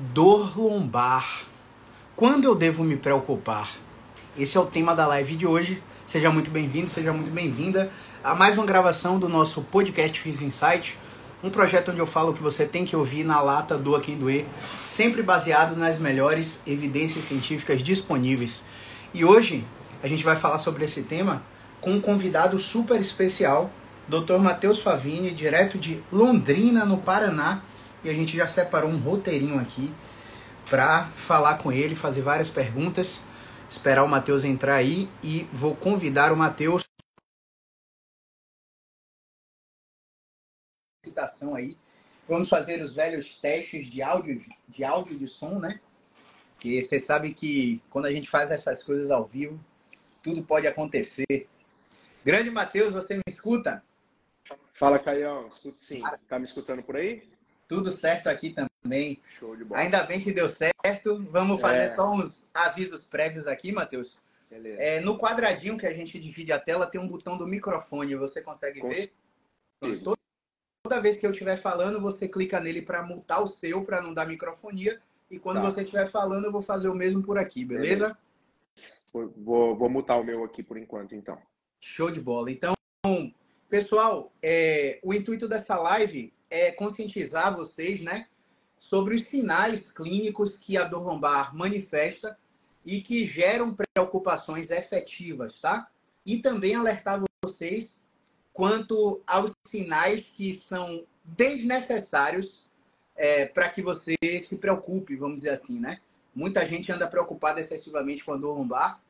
Dor lombar. Quando eu devo me preocupar? Esse é o tema da live de hoje. Seja muito bem-vindo, seja muito bem-vinda a mais uma gravação do nosso podcast Físico Insight, um projeto onde eu falo que você tem que ouvir na lata do quem doer, sempre baseado nas melhores evidências científicas disponíveis. E hoje a gente vai falar sobre esse tema com um convidado super especial, Dr. Matheus Favini, direto de Londrina, no Paraná e a gente já separou um roteirinho aqui para falar com ele, fazer várias perguntas, esperar o Matheus entrar aí e vou convidar o Matheus citação aí. Vamos fazer os velhos testes de áudio, de áudio de som, né? Que você sabe que quando a gente faz essas coisas ao vivo, tudo pode acontecer. Grande Matheus, você me escuta? Fala, Caião. Escuto sim. Tá me escutando por aí? Tudo certo aqui também. Show de bola. Ainda bem que deu certo. Vamos fazer é. só uns avisos prévios aqui, Matheus. Beleza. É, no quadradinho que a gente divide a tela, tem um botão do microfone. Você consegue ver? Toda, toda vez que eu estiver falando, você clica nele para mutar o seu, para não dar microfonia. E quando tá. você estiver falando, eu vou fazer o mesmo por aqui, beleza? beleza. Vou, vou mutar o meu aqui por enquanto, então. Show de bola. Então, pessoal, é, o intuito dessa live é conscientizar vocês, né, sobre os sinais clínicos que a dor lombar manifesta e que geram preocupações efetivas, tá? E também alertar vocês quanto aos sinais que são desnecessários é, para que você se preocupe, vamos dizer assim, né? Muita gente anda preocupada excessivamente com a dor lombar,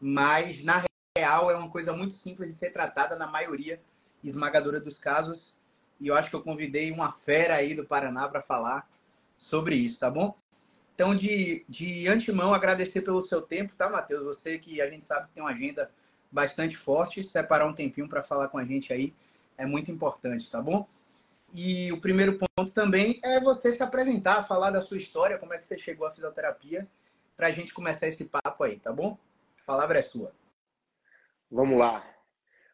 mas na real é uma coisa muito simples de ser tratada na maioria esmagadora dos casos e eu acho que eu convidei uma fera aí do Paraná para falar sobre isso, tá bom? Então, de, de antemão, agradecer pelo seu tempo, tá, Matheus? Você que a gente sabe que tem uma agenda bastante forte, separar um tempinho para falar com a gente aí é muito importante, tá bom? E o primeiro ponto também é você se apresentar, falar da sua história, como é que você chegou à fisioterapia, para a gente começar esse papo aí, tá bom? A palavra é sua. Vamos lá.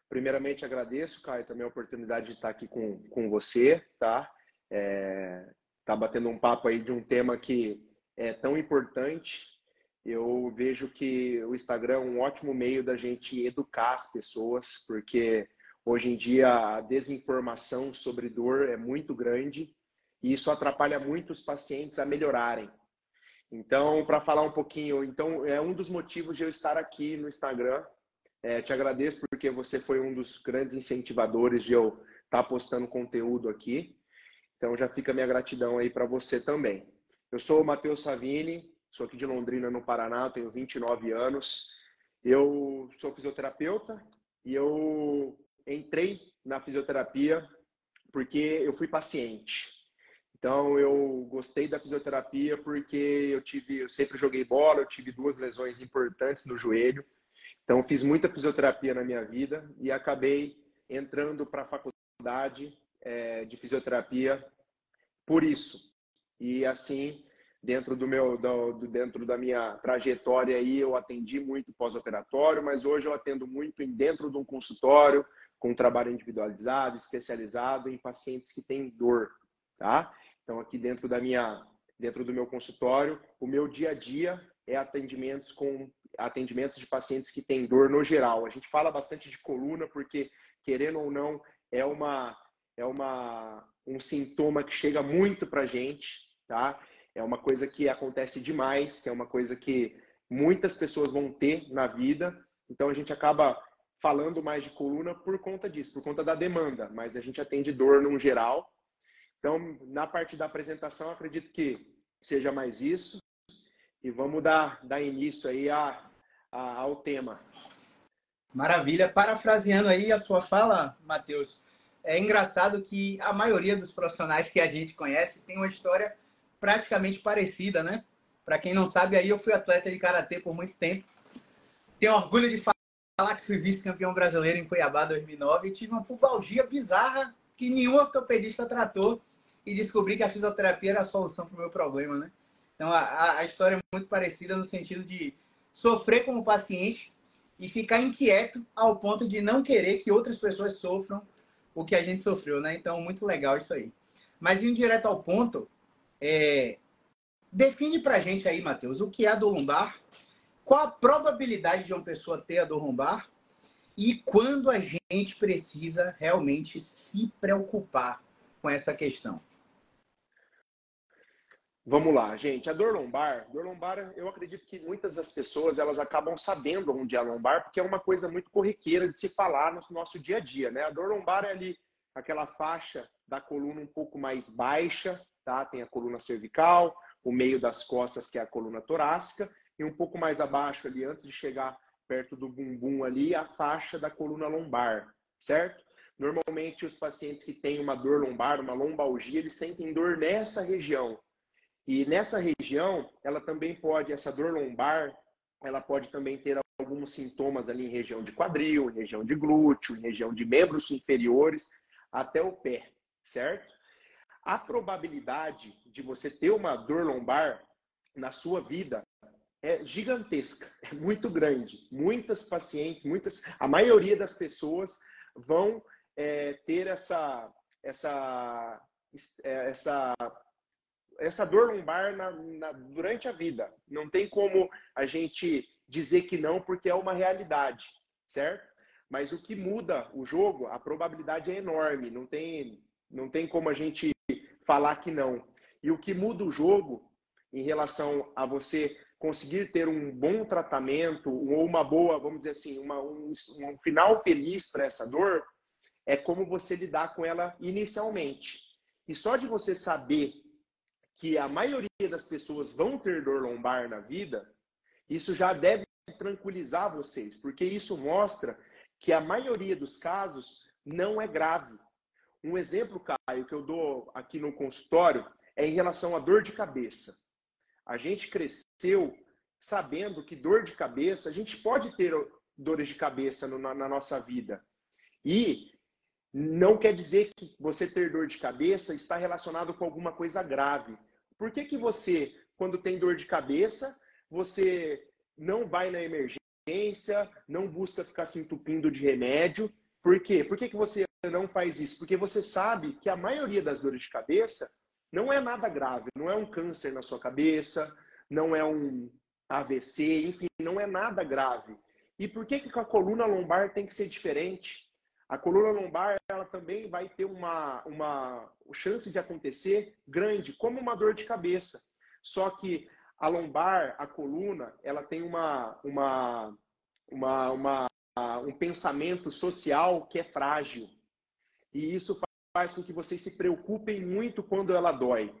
Primeiramente, agradeço, Caio, também a oportunidade de estar aqui com, com você, tá? É, tá batendo um papo aí de um tema que é tão importante. Eu vejo que o Instagram é um ótimo meio da gente educar as pessoas, porque hoje em dia a desinformação sobre dor é muito grande e isso atrapalha muito os pacientes a melhorarem. Então, para falar um pouquinho, então é um dos motivos de eu estar aqui no Instagram, é, te agradeço porque você foi um dos grandes incentivadores de eu estar tá postando conteúdo aqui. Então já fica minha gratidão aí para você também. Eu sou o Matheus Savini, sou aqui de Londrina, no Paraná, tenho 29 anos. Eu sou fisioterapeuta e eu entrei na fisioterapia porque eu fui paciente. Então eu gostei da fisioterapia porque eu tive, eu sempre joguei bola, eu tive duas lesões importantes no joelho então, fiz muita fisioterapia na minha vida e acabei entrando para a faculdade é, de fisioterapia por isso. E assim, dentro do meu, do, dentro da minha trajetória aí, eu atendi muito pós-operatório, mas hoje eu atendo muito dentro de um consultório com trabalho individualizado, especializado em pacientes que têm dor, tá? Então, aqui dentro da minha, dentro do meu consultório, o meu dia a dia é atendimentos com atendimentos de pacientes que têm dor no geral. A gente fala bastante de coluna porque, querendo ou não, é uma é uma um sintoma que chega muito para gente, tá? É uma coisa que acontece demais, que é uma coisa que muitas pessoas vão ter na vida. Então a gente acaba falando mais de coluna por conta disso, por conta da demanda, mas a gente atende dor no geral. Então, na parte da apresentação, acredito que seja mais isso e vamos dar, dar início aí a, a, ao tema. Maravilha. Parafraseando aí a sua fala, Matheus, é engraçado que a maioria dos profissionais que a gente conhece tem uma história praticamente parecida, né? Para quem não sabe, aí eu fui atleta de karatê por muito tempo. Tenho orgulho de falar que fui vice-campeão brasileiro em Cuiabá 2009 e tive uma pubalgia bizarra que nenhum ortopedista tratou e descobri que a fisioterapia era a solução para o meu problema, né? Então, a, a história é muito parecida no sentido de sofrer como paciente e ficar inquieto ao ponto de não querer que outras pessoas sofram o que a gente sofreu, né? Então, muito legal isso aí. Mas indo direto ao ponto, é... define pra gente aí, Matheus, o que é a dor lombar, qual a probabilidade de uma pessoa ter a dor lombar e quando a gente precisa realmente se preocupar com essa questão. Vamos lá, gente. A dor lombar, dor lombar, eu acredito que muitas das pessoas elas acabam sabendo onde é a lombar, porque é uma coisa muito corriqueira de se falar no nosso dia a dia, né? A dor lombar é ali aquela faixa da coluna um pouco mais baixa, tá? Tem a coluna cervical, o meio das costas que é a coluna torácica e um pouco mais abaixo ali antes de chegar perto do bumbum ali a faixa da coluna lombar, certo? Normalmente os pacientes que têm uma dor lombar, uma lombalgia, eles sentem dor nessa região e nessa região, ela também pode, essa dor lombar, ela pode também ter alguns sintomas ali em região de quadril, em região de glúteo, em região de membros inferiores, até o pé, certo? A probabilidade de você ter uma dor lombar na sua vida é gigantesca, é muito grande. Muitas pacientes, muitas, a maioria das pessoas vão é, ter essa, essa, é, essa essa dor lombar na, na, durante a vida. Não tem como a gente dizer que não, porque é uma realidade, certo? Mas o que muda o jogo, a probabilidade é enorme. Não tem, não tem como a gente falar que não. E o que muda o jogo em relação a você conseguir ter um bom tratamento ou uma boa, vamos dizer assim, uma, um, um final feliz para essa dor, é como você lidar com ela inicialmente. E só de você saber que a maioria das pessoas vão ter dor lombar na vida, isso já deve tranquilizar vocês, porque isso mostra que a maioria dos casos não é grave. Um exemplo, Caio, que eu dou aqui no consultório é em relação à dor de cabeça. A gente cresceu sabendo que dor de cabeça, a gente pode ter dores de cabeça no, na, na nossa vida. E não quer dizer que você ter dor de cabeça está relacionado com alguma coisa grave. Por que, que você, quando tem dor de cabeça, você não vai na emergência, não busca ficar se entupindo de remédio? Por quê? Por que, que você não faz isso? Porque você sabe que a maioria das dores de cabeça não é nada grave, não é um câncer na sua cabeça, não é um AVC, enfim, não é nada grave. E por que, que a coluna lombar tem que ser diferente? A coluna lombar ela também vai ter uma, uma chance de acontecer grande, como uma dor de cabeça. Só que a lombar, a coluna, ela tem uma, uma, uma, uma, um pensamento social que é frágil. E isso faz com que vocês se preocupem muito quando ela dói.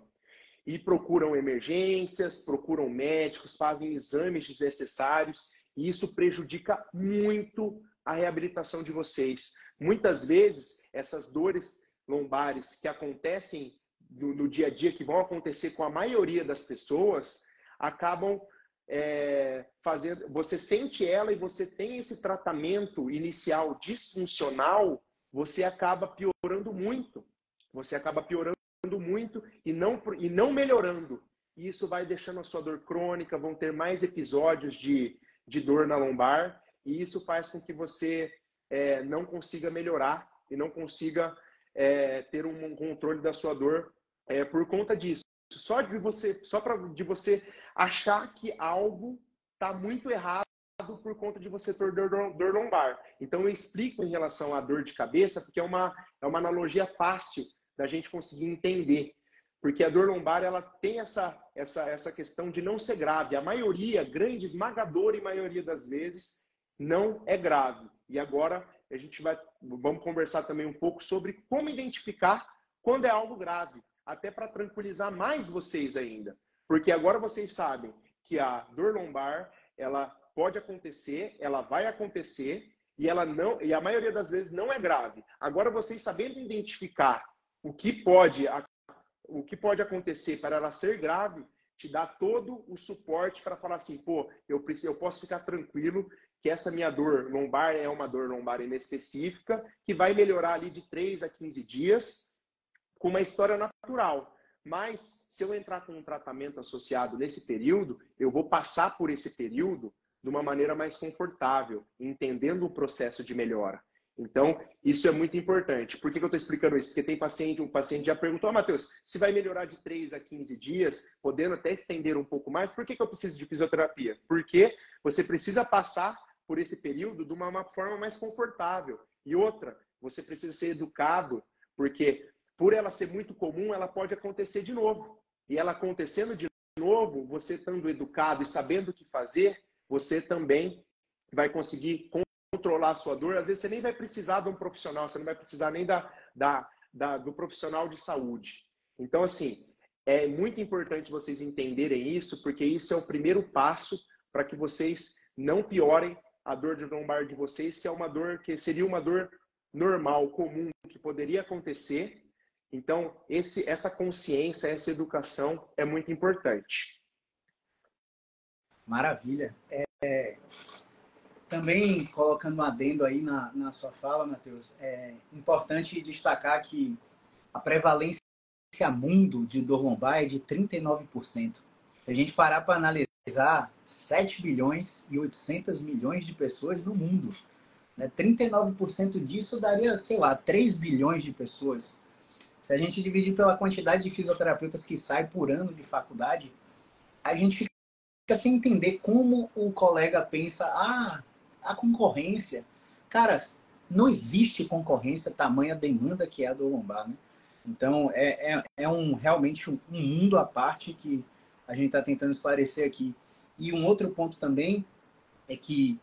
E procuram emergências, procuram médicos, fazem exames desnecessários. E isso prejudica muito a reabilitação de vocês. Muitas vezes, essas dores lombares que acontecem no, no dia a dia, que vão acontecer com a maioria das pessoas, acabam é, fazendo. Você sente ela e você tem esse tratamento inicial disfuncional, você acaba piorando muito. Você acaba piorando muito e não, e não melhorando. E isso vai deixando a sua dor crônica, vão ter mais episódios de, de dor na lombar e isso faz com que você é, não consiga melhorar e não consiga é, ter um controle da sua dor é, por conta disso. Só de você, só para de você achar que algo está muito errado por conta de você ter dor, dor, lombar. Então eu explico em relação à dor de cabeça porque é uma é uma analogia fácil da gente conseguir entender. Porque a dor lombar ela tem essa, essa, essa questão de não ser grave. A maioria, grande, esmagadora e maioria das vezes, não é grave. E agora a gente vai vamos conversar também um pouco sobre como identificar quando é algo grave, até para tranquilizar mais vocês ainda. Porque agora vocês sabem que a dor lombar, ela pode acontecer, ela vai acontecer e ela não e a maioria das vezes não é grave. Agora vocês sabendo identificar o que pode o que pode acontecer para ela ser grave, te dá todo o suporte para falar assim, pô, eu preciso, eu posso ficar tranquilo que essa minha dor lombar é uma dor lombar inespecífica, que vai melhorar ali de 3 a 15 dias, com uma história natural. Mas, se eu entrar com um tratamento associado nesse período, eu vou passar por esse período de uma maneira mais confortável, entendendo o processo de melhora. Então, isso é muito importante. Por que, que eu estou explicando isso? Porque tem paciente, um paciente já perguntou, ah, Matheus, se vai melhorar de 3 a 15 dias, podendo até estender um pouco mais, por que, que eu preciso de fisioterapia? Porque você precisa passar por esse período de uma, uma forma mais confortável. E outra, você precisa ser educado, porque por ela ser muito comum, ela pode acontecer de novo. E ela acontecendo de novo, você estando educado e sabendo o que fazer, você também vai conseguir controlar a sua dor. Às vezes você nem vai precisar de um profissional, você não vai precisar nem da, da, da do profissional de saúde. Então, assim, é muito importante vocês entenderem isso, porque isso é o primeiro passo para que vocês não piorem a dor de lombar de vocês, que é uma dor que seria uma dor normal, comum, que poderia acontecer. Então, esse, essa consciência, essa educação é muito importante. Maravilha. É, também colocando um adendo aí na, na sua fala, Matheus, é importante destacar que a prevalência mundo de dor lombar é de 39%. Se a gente parar para analisar, 7 bilhões e 800 milhões de pessoas no mundo. Né? 39% disso daria, sei lá, 3 bilhões de pessoas. Se a gente dividir pela quantidade de fisioterapeutas que sai por ano de faculdade, a gente fica sem entender como o colega pensa, ah, a concorrência. Cara, não existe concorrência tamanha demanda que é a do lombar, né? Então, é, é, é um, realmente um mundo à parte que a gente está tentando esclarecer aqui. E um outro ponto também é que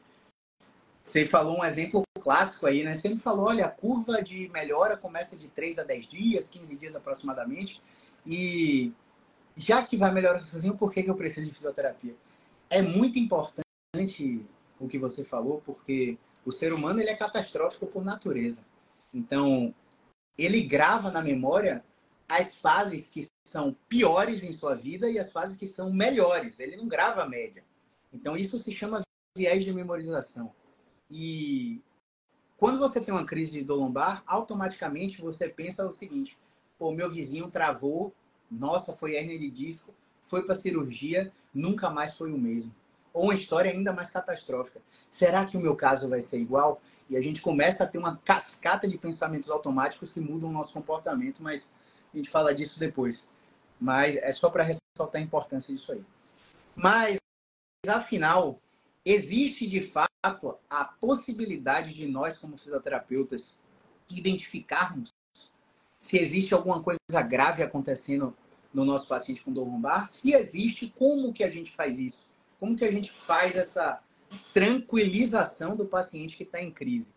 você falou um exemplo clássico aí, né? Você me falou, olha, a curva de melhora começa de 3 a 10 dias, 15 dias aproximadamente. E já que vai melhorar sozinho, por que, que eu preciso de fisioterapia? É muito importante o que você falou, porque o ser humano ele é catastrófico por natureza. Então, ele grava na memória as fases que são piores em sua vida e as fases que são melhores. Ele não grava a média. Então, isso se chama viés de memorização. E quando você tem uma crise de dor lombar, automaticamente você pensa o seguinte: pô, meu vizinho travou, nossa, foi hernia de disco, foi para cirurgia, nunca mais foi o mesmo. Ou uma história ainda mais catastrófica. Será que o meu caso vai ser igual? E a gente começa a ter uma cascata de pensamentos automáticos que mudam o nosso comportamento, mas a gente fala disso depois. Mas é só para ressaltar a importância disso aí. Mas, afinal, existe de fato a possibilidade de nós, como fisioterapeutas, identificarmos se existe alguma coisa grave acontecendo no nosso paciente com dor lombar? Se existe, como que a gente faz isso? Como que a gente faz essa tranquilização do paciente que está em crise?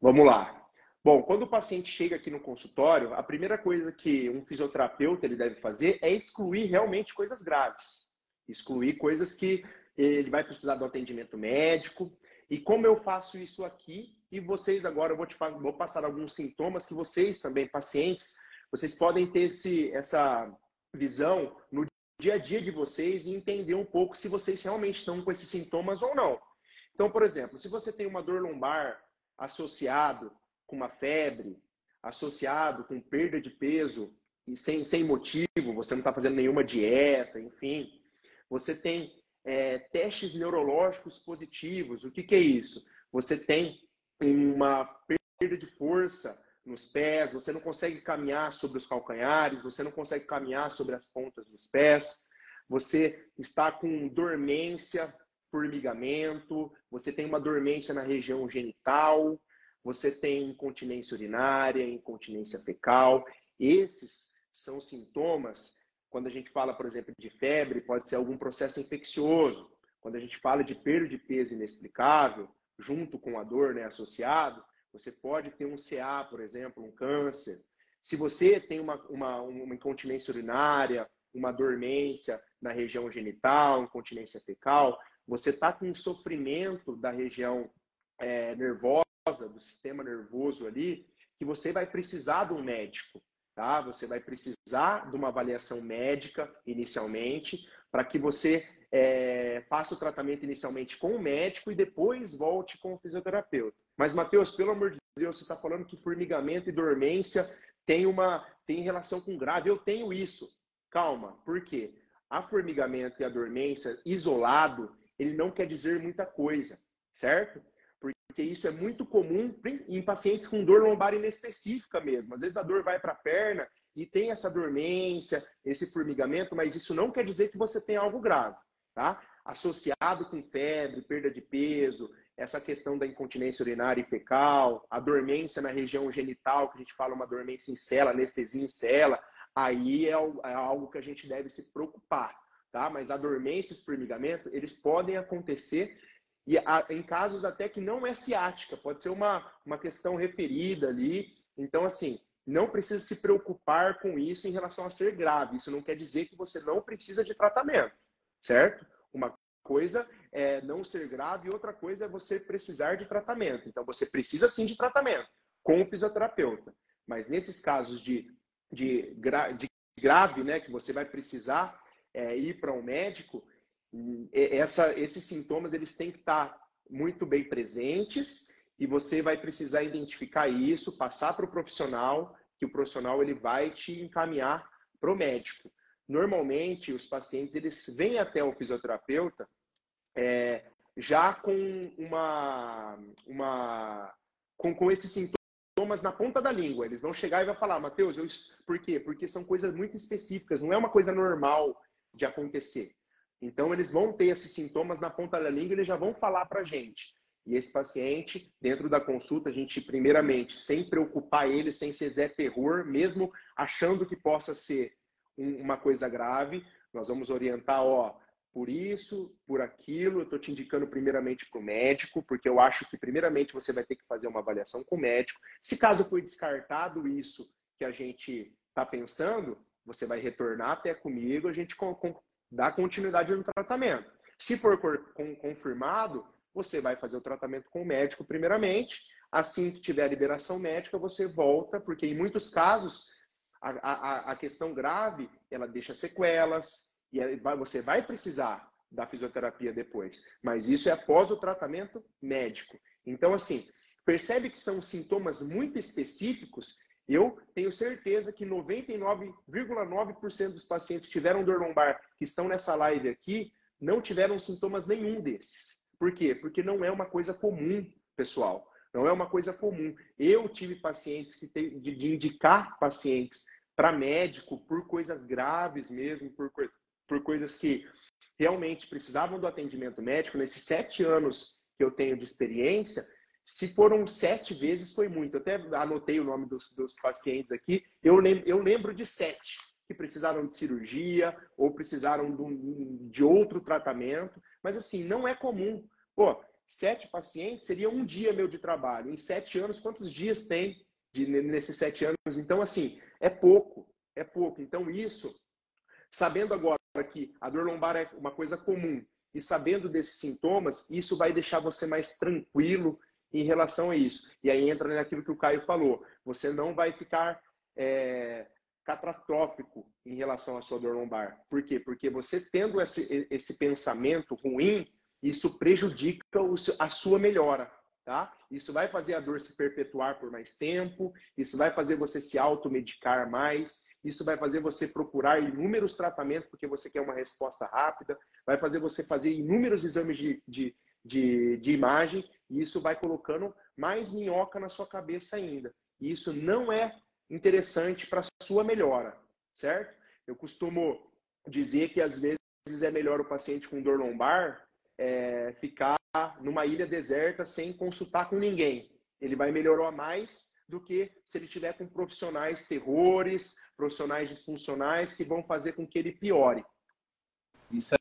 Vamos lá. Bom, quando o paciente chega aqui no consultório, a primeira coisa que um fisioterapeuta ele deve fazer é excluir realmente coisas graves. Excluir coisas que ele vai precisar do atendimento médico. E como eu faço isso aqui, e vocês agora eu vou, te, vou passar alguns sintomas que vocês também, pacientes, vocês podem ter esse, essa visão no dia a dia de vocês e entender um pouco se vocês realmente estão com esses sintomas ou não. Então, por exemplo, se você tem uma dor lombar associado com uma febre, associado com perda de peso e sem, sem motivo, você não está fazendo nenhuma dieta, enfim, você tem é, testes neurológicos positivos. O que, que é isso? Você tem uma perda de força nos pés, você não consegue caminhar sobre os calcanhares, você não consegue caminhar sobre as pontas dos pés, você está com dormência, formigamento, você tem uma dormência na região genital, você tem incontinência urinária, incontinência fecal. Esses são sintomas, quando a gente fala, por exemplo, de febre, pode ser algum processo infeccioso. Quando a gente fala de perda de peso inexplicável, junto com a dor né, associado, você pode ter um CA, por exemplo, um câncer. Se você tem uma, uma, uma incontinência urinária, uma dormência na região genital, incontinência fecal, você está com um sofrimento da região é, nervosa, do sistema nervoso ali, que você vai precisar de um médico, tá? Você vai precisar de uma avaliação médica inicialmente, para que você é, faça o tratamento inicialmente com o médico e depois volte com o fisioterapeuta. Mas, Matheus, pelo amor de Deus, você está falando que formigamento e dormência tem uma tem relação com grave. Eu tenho isso. Calma, por quê? A formigamento e a dormência isolado, ele não quer dizer muita coisa, certo? Porque isso é muito comum em pacientes com dor lombar inespecífica mesmo. Às vezes a dor vai para a perna e tem essa dormência, esse formigamento, mas isso não quer dizer que você tem algo grave, tá? Associado com febre, perda de peso, essa questão da incontinência urinária e fecal, a dormência na região genital, que a gente fala uma dormência em cela, anestesia em cela, aí é, é algo que a gente deve se preocupar, tá? Mas a dormência e o formigamento, eles podem acontecer e em casos até que não é ciática, pode ser uma, uma questão referida ali. Então, assim, não precisa se preocupar com isso em relação a ser grave. Isso não quer dizer que você não precisa de tratamento, certo? Uma coisa é não ser grave outra coisa é você precisar de tratamento. Então, você precisa sim de tratamento com o fisioterapeuta. Mas nesses casos de, de, gra, de grave, né, que você vai precisar é, ir para um médico, essa, esses sintomas eles têm que estar muito bem presentes e você vai precisar identificar isso, passar para o profissional, que o profissional ele vai te encaminhar para o médico. Normalmente, os pacientes eles vêm até o fisioterapeuta é, já com uma, uma com, com esses sintomas na ponta da língua. Eles vão chegar e vão falar, Matheus, eu... por quê? Porque são coisas muito específicas, não é uma coisa normal de acontecer. Então, eles vão ter esses sintomas na ponta da língua e eles já vão falar para a gente. E esse paciente, dentro da consulta, a gente, primeiramente, sem preocupar ele, sem ser Zé Terror, mesmo achando que possa ser um, uma coisa grave, nós vamos orientar, ó, por isso, por aquilo, eu estou te indicando primeiramente para o médico, porque eu acho que primeiramente você vai ter que fazer uma avaliação com o médico. Se caso foi descartado isso que a gente está pensando, você vai retornar até comigo, a gente dar continuidade no tratamento. Se for confirmado, você vai fazer o tratamento com o médico primeiramente. Assim que tiver a liberação médica, você volta, porque em muitos casos a, a, a questão grave ela deixa sequelas e você vai precisar da fisioterapia depois. Mas isso é após o tratamento médico. Então, assim, percebe que são sintomas muito específicos eu tenho certeza que 99,9% dos pacientes que tiveram dor lombar que estão nessa live aqui não tiveram sintomas nenhum desses. Por quê? Porque não é uma coisa comum, pessoal. Não é uma coisa comum. Eu tive pacientes que tem, de, de indicar pacientes para médico por coisas graves mesmo, por, por coisas que realmente precisavam do atendimento médico. Nesses sete anos que eu tenho de experiência, se foram sete vezes, foi muito. Até anotei o nome dos, dos pacientes aqui. Eu lembro, eu lembro de sete que precisaram de cirurgia ou precisaram de, de outro tratamento. Mas, assim, não é comum. Pô, sete pacientes seria um dia meu de trabalho. Em sete anos, quantos dias tem de, nesses sete anos? Então, assim, é pouco. É pouco. Então, isso, sabendo agora que a dor lombar é uma coisa comum e sabendo desses sintomas, isso vai deixar você mais tranquilo em relação a isso. E aí entra naquilo que o Caio falou. Você não vai ficar é, catastrófico em relação à sua dor lombar. Por quê? Porque você tendo esse, esse pensamento ruim, isso prejudica a sua melhora. Tá? Isso vai fazer a dor se perpetuar por mais tempo, isso vai fazer você se automedicar mais, isso vai fazer você procurar inúmeros tratamentos porque você quer uma resposta rápida, vai fazer você fazer inúmeros exames de, de, de, de imagem e isso vai colocando mais minhoca na sua cabeça ainda. E isso não é interessante para sua melhora, certo? Eu costumo dizer que às vezes é melhor o paciente com dor lombar é, ficar numa ilha deserta sem consultar com ninguém. Ele vai melhorar mais do que se ele tiver com profissionais terrores, profissionais disfuncionais que vão fazer com que ele piore. Isso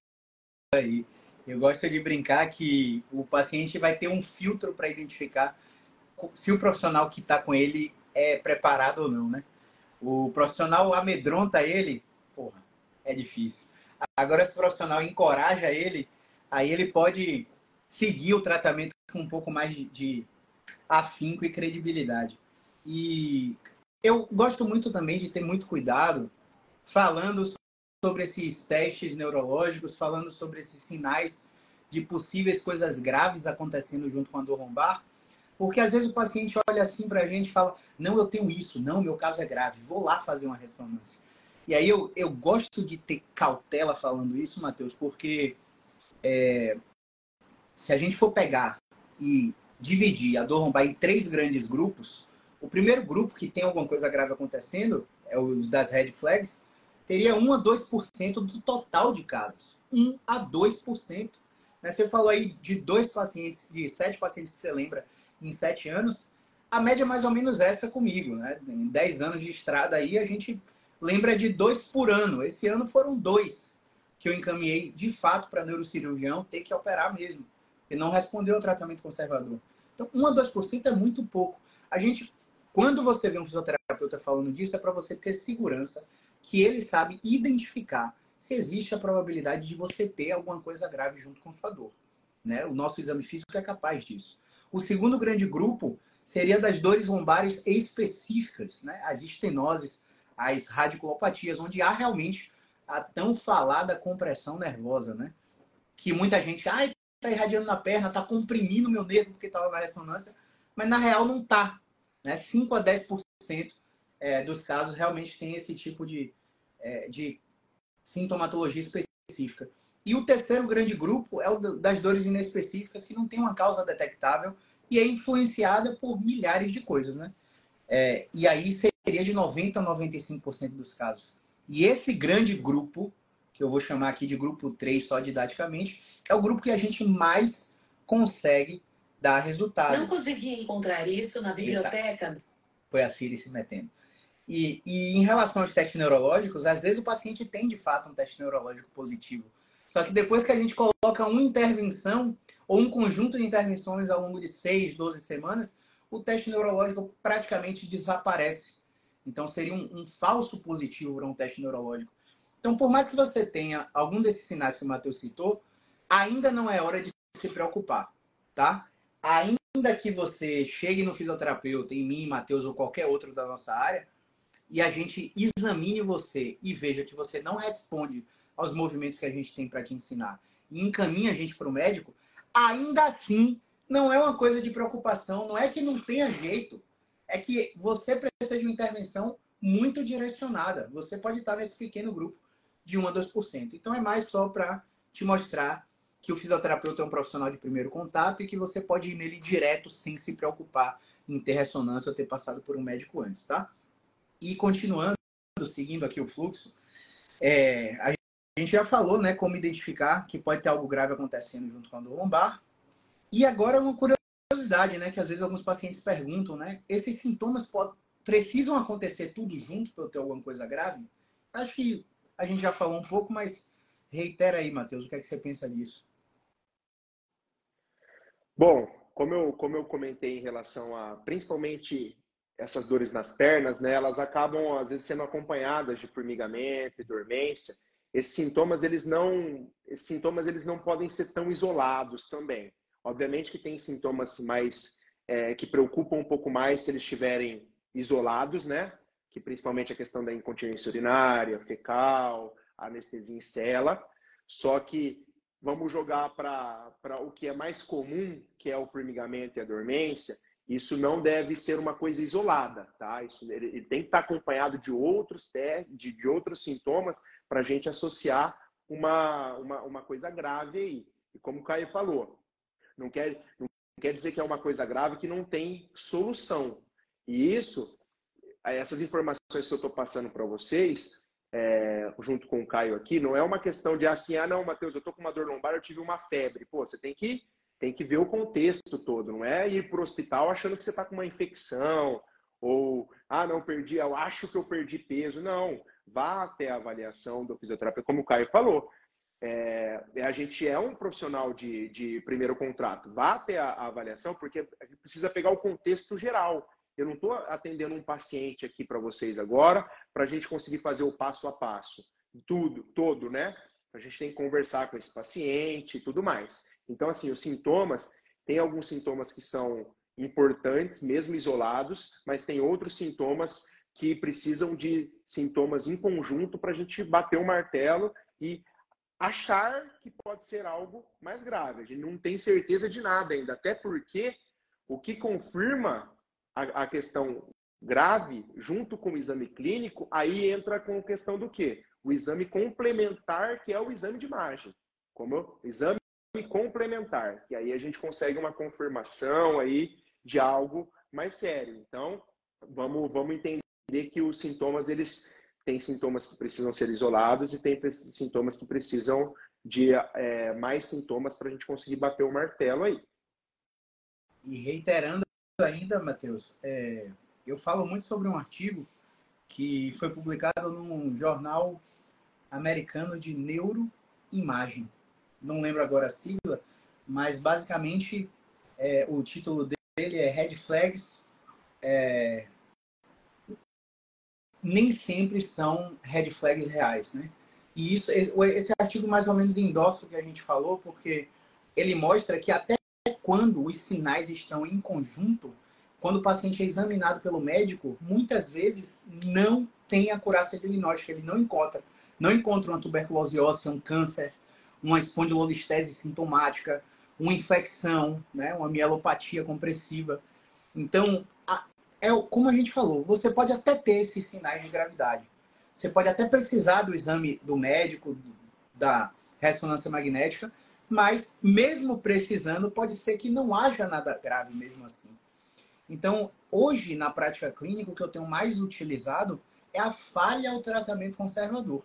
aí. Eu gosto de brincar que o paciente vai ter um filtro para identificar se o profissional que está com ele é preparado ou não, né? O profissional amedronta ele, porra, é difícil. Agora, se o profissional encoraja ele, aí ele pode seguir o tratamento com um pouco mais de, afinco e credibilidade. E eu gosto muito também de ter muito cuidado falando sobre esses testes neurológicos, falando sobre esses sinais de possíveis coisas graves acontecendo junto com a dor lombar, porque às vezes o paciente olha assim para a gente e fala: Não, eu tenho isso, não, meu caso é grave, vou lá fazer uma ressonância. E aí eu, eu gosto de ter cautela falando isso, Matheus, porque é, se a gente for pegar e dividir a dor lombar em três grandes grupos, o primeiro grupo que tem alguma coisa grave acontecendo, é os das red flags, teria 1 a 2% do total de casos. 1 a 2%. Né? Você falou aí de dois pacientes, de sete pacientes que você lembra em sete anos, a média é mais ou menos essa comigo. Né? Em 10 anos de estrada aí, a gente lembra de dois por ano. Esse ano foram dois que eu encaminhei de fato para neurocirurgião ter que operar mesmo, e não respondeu ao tratamento conservador. Então, 1 a 2% é muito pouco. A gente, quando você vê um fisioterapeuta falando disso, é para você ter segurança que ele sabe identificar se existe a probabilidade de você ter alguma coisa grave junto com sua dor. Né? O nosso exame físico é capaz disso. O segundo grande grupo seria das dores lombares específicas, né? as estenoses, as radiculopatias, onde há realmente a tão falada compressão nervosa, né? Que muita gente, ai, tá irradiando na perna, tá comprimindo meu nervo porque estava na ressonância, mas na real não tá. Né? 5 a 10% é, dos casos realmente tem esse tipo de, é, de sintomatologia específica. E o terceiro grande grupo é o das dores inespecíficas, que não tem uma causa detectável e é influenciada por milhares de coisas, né? É, e aí seria de 90% a 95% dos casos. E esse grande grupo, que eu vou chamar aqui de grupo 3 só didaticamente, é o grupo que a gente mais consegue dar resultado. Não consegui encontrar isso na biblioteca? Foi a Siri se metendo. E, e em relação aos testes neurológicos, às vezes o paciente tem de fato um teste neurológico positivo. Só que depois que a gente coloca uma intervenção ou um conjunto de intervenções ao longo de 6, 12 semanas, o teste neurológico praticamente desaparece. Então seria um, um falso positivo para um teste neurológico. Então, por mais que você tenha algum desses sinais que o Matheus citou, ainda não é hora de se preocupar, tá? Ainda que você chegue no fisioterapeuta, em mim, Matheus ou qualquer outro da nossa área, e a gente examine você e veja que você não responde aos movimentos que a gente tem para te ensinar e encaminha a gente para o médico, ainda assim não é uma coisa de preocupação, não é que não tenha jeito, é que você precisa de uma intervenção muito direcionada. Você pode estar nesse pequeno grupo de 1 a 2%. Então é mais só para te mostrar que o fisioterapeuta é um profissional de primeiro contato e que você pode ir nele direto sem se preocupar em ter ressonância ou ter passado por um médico antes, tá? E continuando, seguindo aqui o fluxo, é, a gente já falou, né, como identificar que pode ter algo grave acontecendo junto com a dor lombar. E agora uma curiosidade, né, que às vezes alguns pacientes perguntam, né, esses sintomas pode, precisam acontecer tudo junto para eu ter alguma coisa grave? Acho que a gente já falou um pouco, mas reitera aí, Matheus, o que é que você pensa disso? Bom, como eu, como eu comentei em relação a principalmente essas dores nas pernas, né, elas acabam às vezes sendo acompanhadas de formigamento e dormência. Esses sintomas eles não, esses sintomas eles não podem ser tão isolados também. Obviamente que tem sintomas mais é, que preocupam um pouco mais se eles estiverem isolados, né? Que principalmente a questão da incontinência urinária, fecal, anestesia em cela. Só que vamos jogar para o que é mais comum, que é o formigamento e a dormência isso não deve ser uma coisa isolada, tá? Isso ele, ele tem que estar acompanhado de outros de, de outros sintomas para a gente associar uma, uma, uma coisa grave aí. E como o Caio falou, não quer, não quer dizer que é uma coisa grave que não tem solução. E isso, essas informações que eu estou passando para vocês, é, junto com o Caio aqui, não é uma questão de assim, ah, não, Matheus, eu estou com uma dor lombar, eu tive uma febre. Pô, você tem que tem que ver o contexto todo, não é ir para o hospital achando que você está com uma infecção ou, ah, não, perdi, eu acho que eu perdi peso. Não, vá até a avaliação do fisioterapeuta, como o Caio falou. É, a gente é um profissional de, de primeiro contrato. Vá até a, a avaliação, porque precisa pegar o contexto geral. Eu não estou atendendo um paciente aqui para vocês agora, para a gente conseguir fazer o passo a passo. Tudo, todo, né? A gente tem que conversar com esse paciente e tudo mais. Então, assim, os sintomas, tem alguns sintomas que são importantes, mesmo isolados, mas tem outros sintomas que precisam de sintomas em conjunto para a gente bater o martelo e achar que pode ser algo mais grave. A gente não tem certeza de nada ainda, até porque o que confirma a, a questão grave, junto com o exame clínico, aí entra com a questão do quê? O exame complementar, que é o exame de imagem. Como o exame complementar, que aí a gente consegue uma confirmação aí de algo mais sério. Então, vamos, vamos entender que os sintomas, eles têm sintomas que precisam ser isolados e tem sintomas que precisam de é, mais sintomas para a gente conseguir bater o martelo aí. E reiterando ainda, Matheus, é, eu falo muito sobre um artigo que foi publicado num jornal americano de neuroimagem. Não lembro agora a sigla, mas basicamente é, o título dele é Red Flags. É, nem sempre são red flags reais, né? E isso, esse artigo mais ou menos endossa o que a gente falou, porque ele mostra que até quando os sinais estão em conjunto, quando o paciente é examinado pelo médico, muitas vezes não tem a curaça diagnóstica, ele não encontra. Não encontra uma tuberculose óssea, um câncer, uma espondilolistese sintomática, uma infecção, né, uma mielopatia compressiva. Então, a, é como a gente falou, você pode até ter esses sinais de gravidade, você pode até precisar do exame do médico, da ressonância magnética, mas mesmo precisando, pode ser que não haja nada grave mesmo assim. Então, hoje, na prática clínica, o que eu tenho mais utilizado é a falha ao tratamento conservador.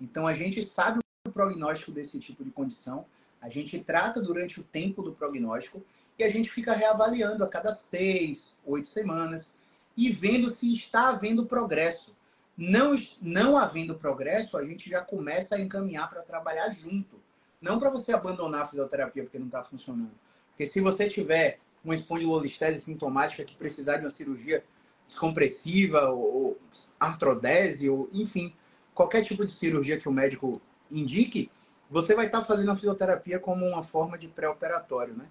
Então, a gente sabe prognóstico desse tipo de condição, a gente trata durante o tempo do prognóstico e a gente fica reavaliando a cada seis, oito semanas e vendo se está havendo progresso. Não, não havendo progresso, a gente já começa a encaminhar para trabalhar junto. Não para você abandonar a fisioterapia porque não está funcionando. Porque se você tiver uma espondilolistese sintomática que precisar de uma cirurgia descompressiva ou artrodese, ou enfim, qualquer tipo de cirurgia que o médico indique, você vai estar fazendo a fisioterapia como uma forma de pré-operatório, né?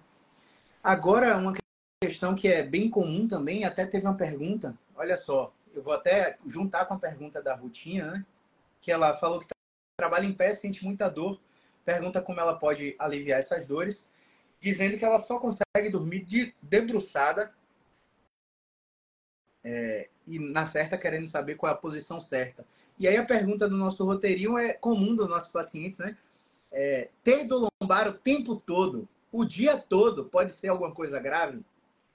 Agora, uma questão que é bem comum também, até teve uma pergunta, olha só, eu vou até juntar com a pergunta da Rutinha, né? Que ela falou que trabalha em pé, sente muita dor, pergunta como ela pode aliviar essas dores, dizendo que ela só consegue dormir de debruçada é, e na certa querendo saber qual é a posição certa. E aí a pergunta do nosso roteirinho é comum dos nossos pacientes, né? É, ter dor lombar o tempo todo, o dia todo, pode ser alguma coisa grave?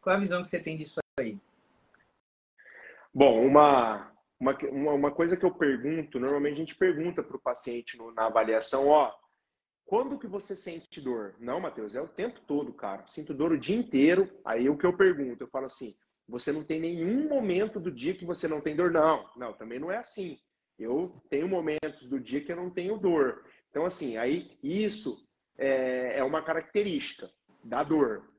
Qual é a visão que você tem disso aí? Bom, uma, uma, uma coisa que eu pergunto, normalmente a gente pergunta para o paciente no, na avaliação, ó, quando que você sente dor? Não, Matheus, é o tempo todo, cara. Sinto dor o dia inteiro. Aí o que eu pergunto, eu falo assim, você não tem nenhum momento do dia que você não tem dor? Não, não, também não é assim. Eu tenho momentos do dia que eu não tenho dor. Então, assim, aí isso é, é uma característica da dor.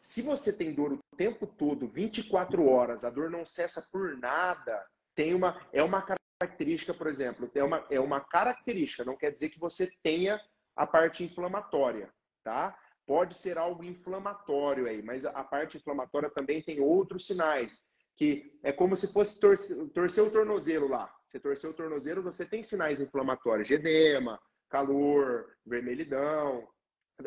Se você tem dor o tempo todo, 24 horas, a dor não cessa por nada, tem uma, é uma característica, por exemplo, é uma, é uma característica, não quer dizer que você tenha a parte inflamatória, tá? Pode ser algo inflamatório aí, mas a parte inflamatória também tem outros sinais, que é como se fosse torcer, torcer o tornozelo lá. Você torceu o tornozelo, você tem sinais inflamatórios, edema, calor, vermelhidão,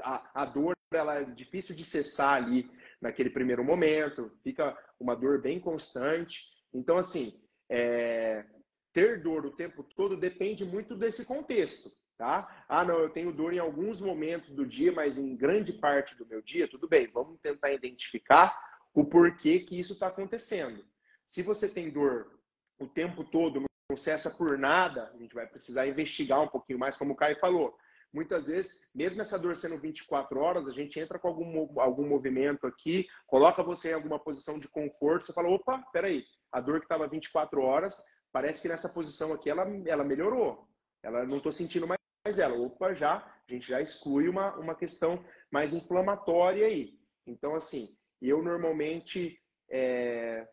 a, a dor ela é difícil de cessar ali naquele primeiro momento, fica uma dor bem constante. Então, assim, é, ter dor o tempo todo depende muito desse contexto, tá? Ah, não, eu tenho dor em alguns momentos do dia, mas em grande parte do meu dia, tudo bem, vamos tentar identificar o porquê que isso está acontecendo. Se você tem dor o tempo todo, não cessa por nada, a gente vai precisar investigar um pouquinho mais, como o Caio falou muitas vezes, mesmo essa dor sendo 24 horas, a gente entra com algum, algum movimento aqui, coloca você em alguma posição de conforto, você fala, opa, peraí, a dor que estava 24 horas, parece que nessa posição aqui ela, ela melhorou. Ela não estou sentindo mais, mais ela. Opa, já, a gente já exclui uma, uma questão mais inflamatória aí. Então, assim, eu normalmente é,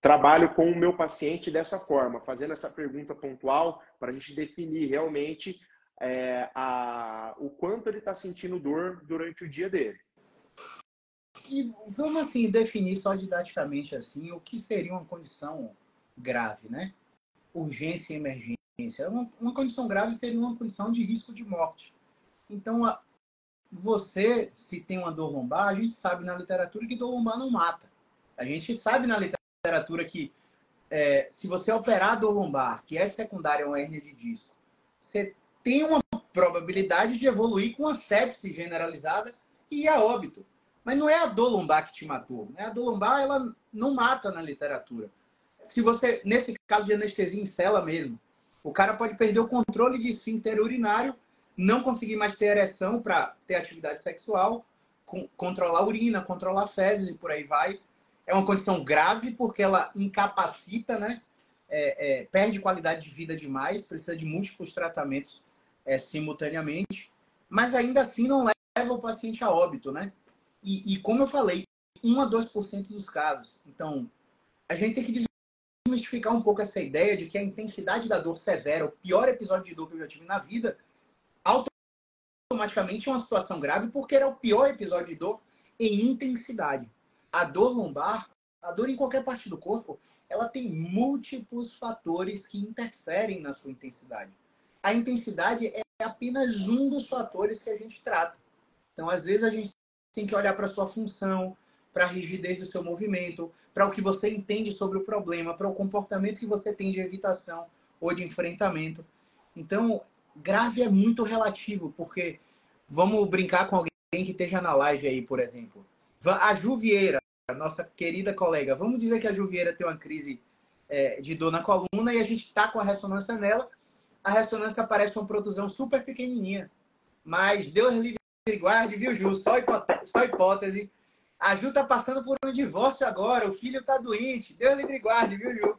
trabalho com o meu paciente dessa forma, fazendo essa pergunta pontual para a gente definir realmente é, a, o quanto ele está sentindo dor durante o dia dele. E vamos assim definir só didaticamente assim o que seria uma condição grave, né? Urgência e emergência. Uma, uma condição grave seria uma condição de risco de morte. Então, a, você, se tem uma dor lombar, a gente sabe na literatura que dor lombar não mata. A gente sabe na literatura que é, se você operar dor lombar, que é secundária a uma hérnia de disco, você tem uma probabilidade de evoluir com a sepse generalizada e a óbito. Mas não é a dor lombar que te matou. Né? A dor lombar, ela não mata na literatura. Se você, nesse caso de anestesia em cela mesmo, o cara pode perder o controle de esfíncter urinário, não conseguir mais ter ereção para ter atividade sexual, controlar a urina, controlar fezes e por aí vai. É uma condição grave porque ela incapacita, né? É, é, perde qualidade de vida demais, precisa de múltiplos tratamentos é, simultaneamente, mas ainda assim não leva o paciente a óbito, né? E, e como eu falei, 1 a 2% dos casos. Então, a gente tem que desmistificar um pouco essa ideia de que a intensidade da dor severa, o pior episódio de dor que eu já tive na vida, automaticamente é uma situação grave porque era o pior episódio de dor em intensidade. A dor lombar, a dor em qualquer parte do corpo, ela tem múltiplos fatores que interferem na sua intensidade. A intensidade é apenas um dos fatores que a gente trata. Então, às vezes, a gente tem que olhar para a sua função, para a rigidez do seu movimento, para o que você entende sobre o problema, para o comportamento que você tem de evitação ou de enfrentamento. Então, grave é muito relativo, porque vamos brincar com alguém que esteja na live aí, por exemplo. A Ju Vieira, nossa querida colega, vamos dizer que a Ju Vieira tem uma crise é, de dor na coluna e a gente está com a ressonância nela, a ressonância aparece com uma produção super pequenininha. Mas Deus livre e guarde, viu, Ju? Só. Só hipótese a Ju tá passando por um divórcio agora, o filho tá doente. Deus livre guarde, viu, Ju?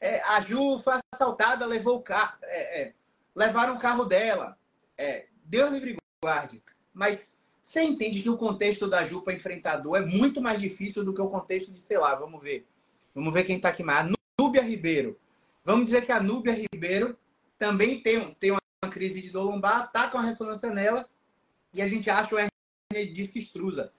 É, a Ju foi assaltada, levou o carro. É, é, levaram o carro dela. É, Deus livre guarde. Mas você entende que o contexto da Ju para enfrentar dor é muito mais difícil do que o contexto de, sei lá, vamos ver. Vamos ver quem tá aqui mais. A Núbia Ribeiro. Vamos dizer que a Núbia Ribeiro também tem, tem uma crise de dor lombar, tá com a ressonância nela, e a gente acha o hernia disco extrusa.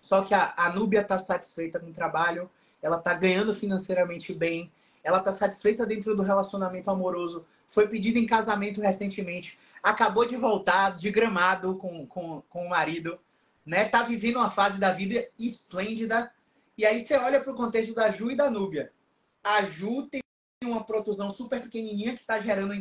Só que a, a Núbia está satisfeita com o trabalho, ela está ganhando financeiramente bem, ela está satisfeita dentro do relacionamento amoroso, foi pedida em casamento recentemente, acabou de voltar de gramado com, com, com o marido, né? Tá vivendo uma fase da vida esplêndida. E aí você olha para o contexto da Ju e da Núbia. A Ju tem uma protusão super pequenininha que está gerando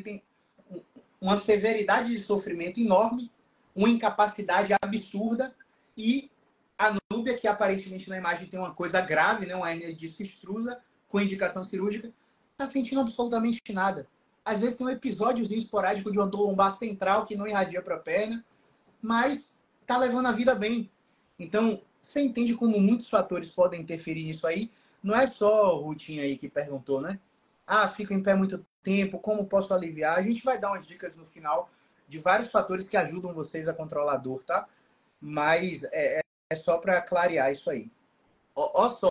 uma severidade de sofrimento enorme, uma incapacidade absurda e a Núbia, que aparentemente na imagem tem uma coisa grave, né? uma hernia de extrusa, com indicação cirúrgica, está sentindo absolutamente nada. Às vezes tem um episódiozinho esporádico de uma dor lombar central que não irradia para a perna, mas está levando a vida bem. Então, você entende como muitos fatores podem interferir nisso aí? Não é só o Rutinha aí que perguntou, né? Ah, fico em pé muito tempo, como posso aliviar? A gente vai dar umas dicas no final de vários fatores que ajudam vocês a controlar a dor, tá? Mas é, é só para clarear isso aí. Olha só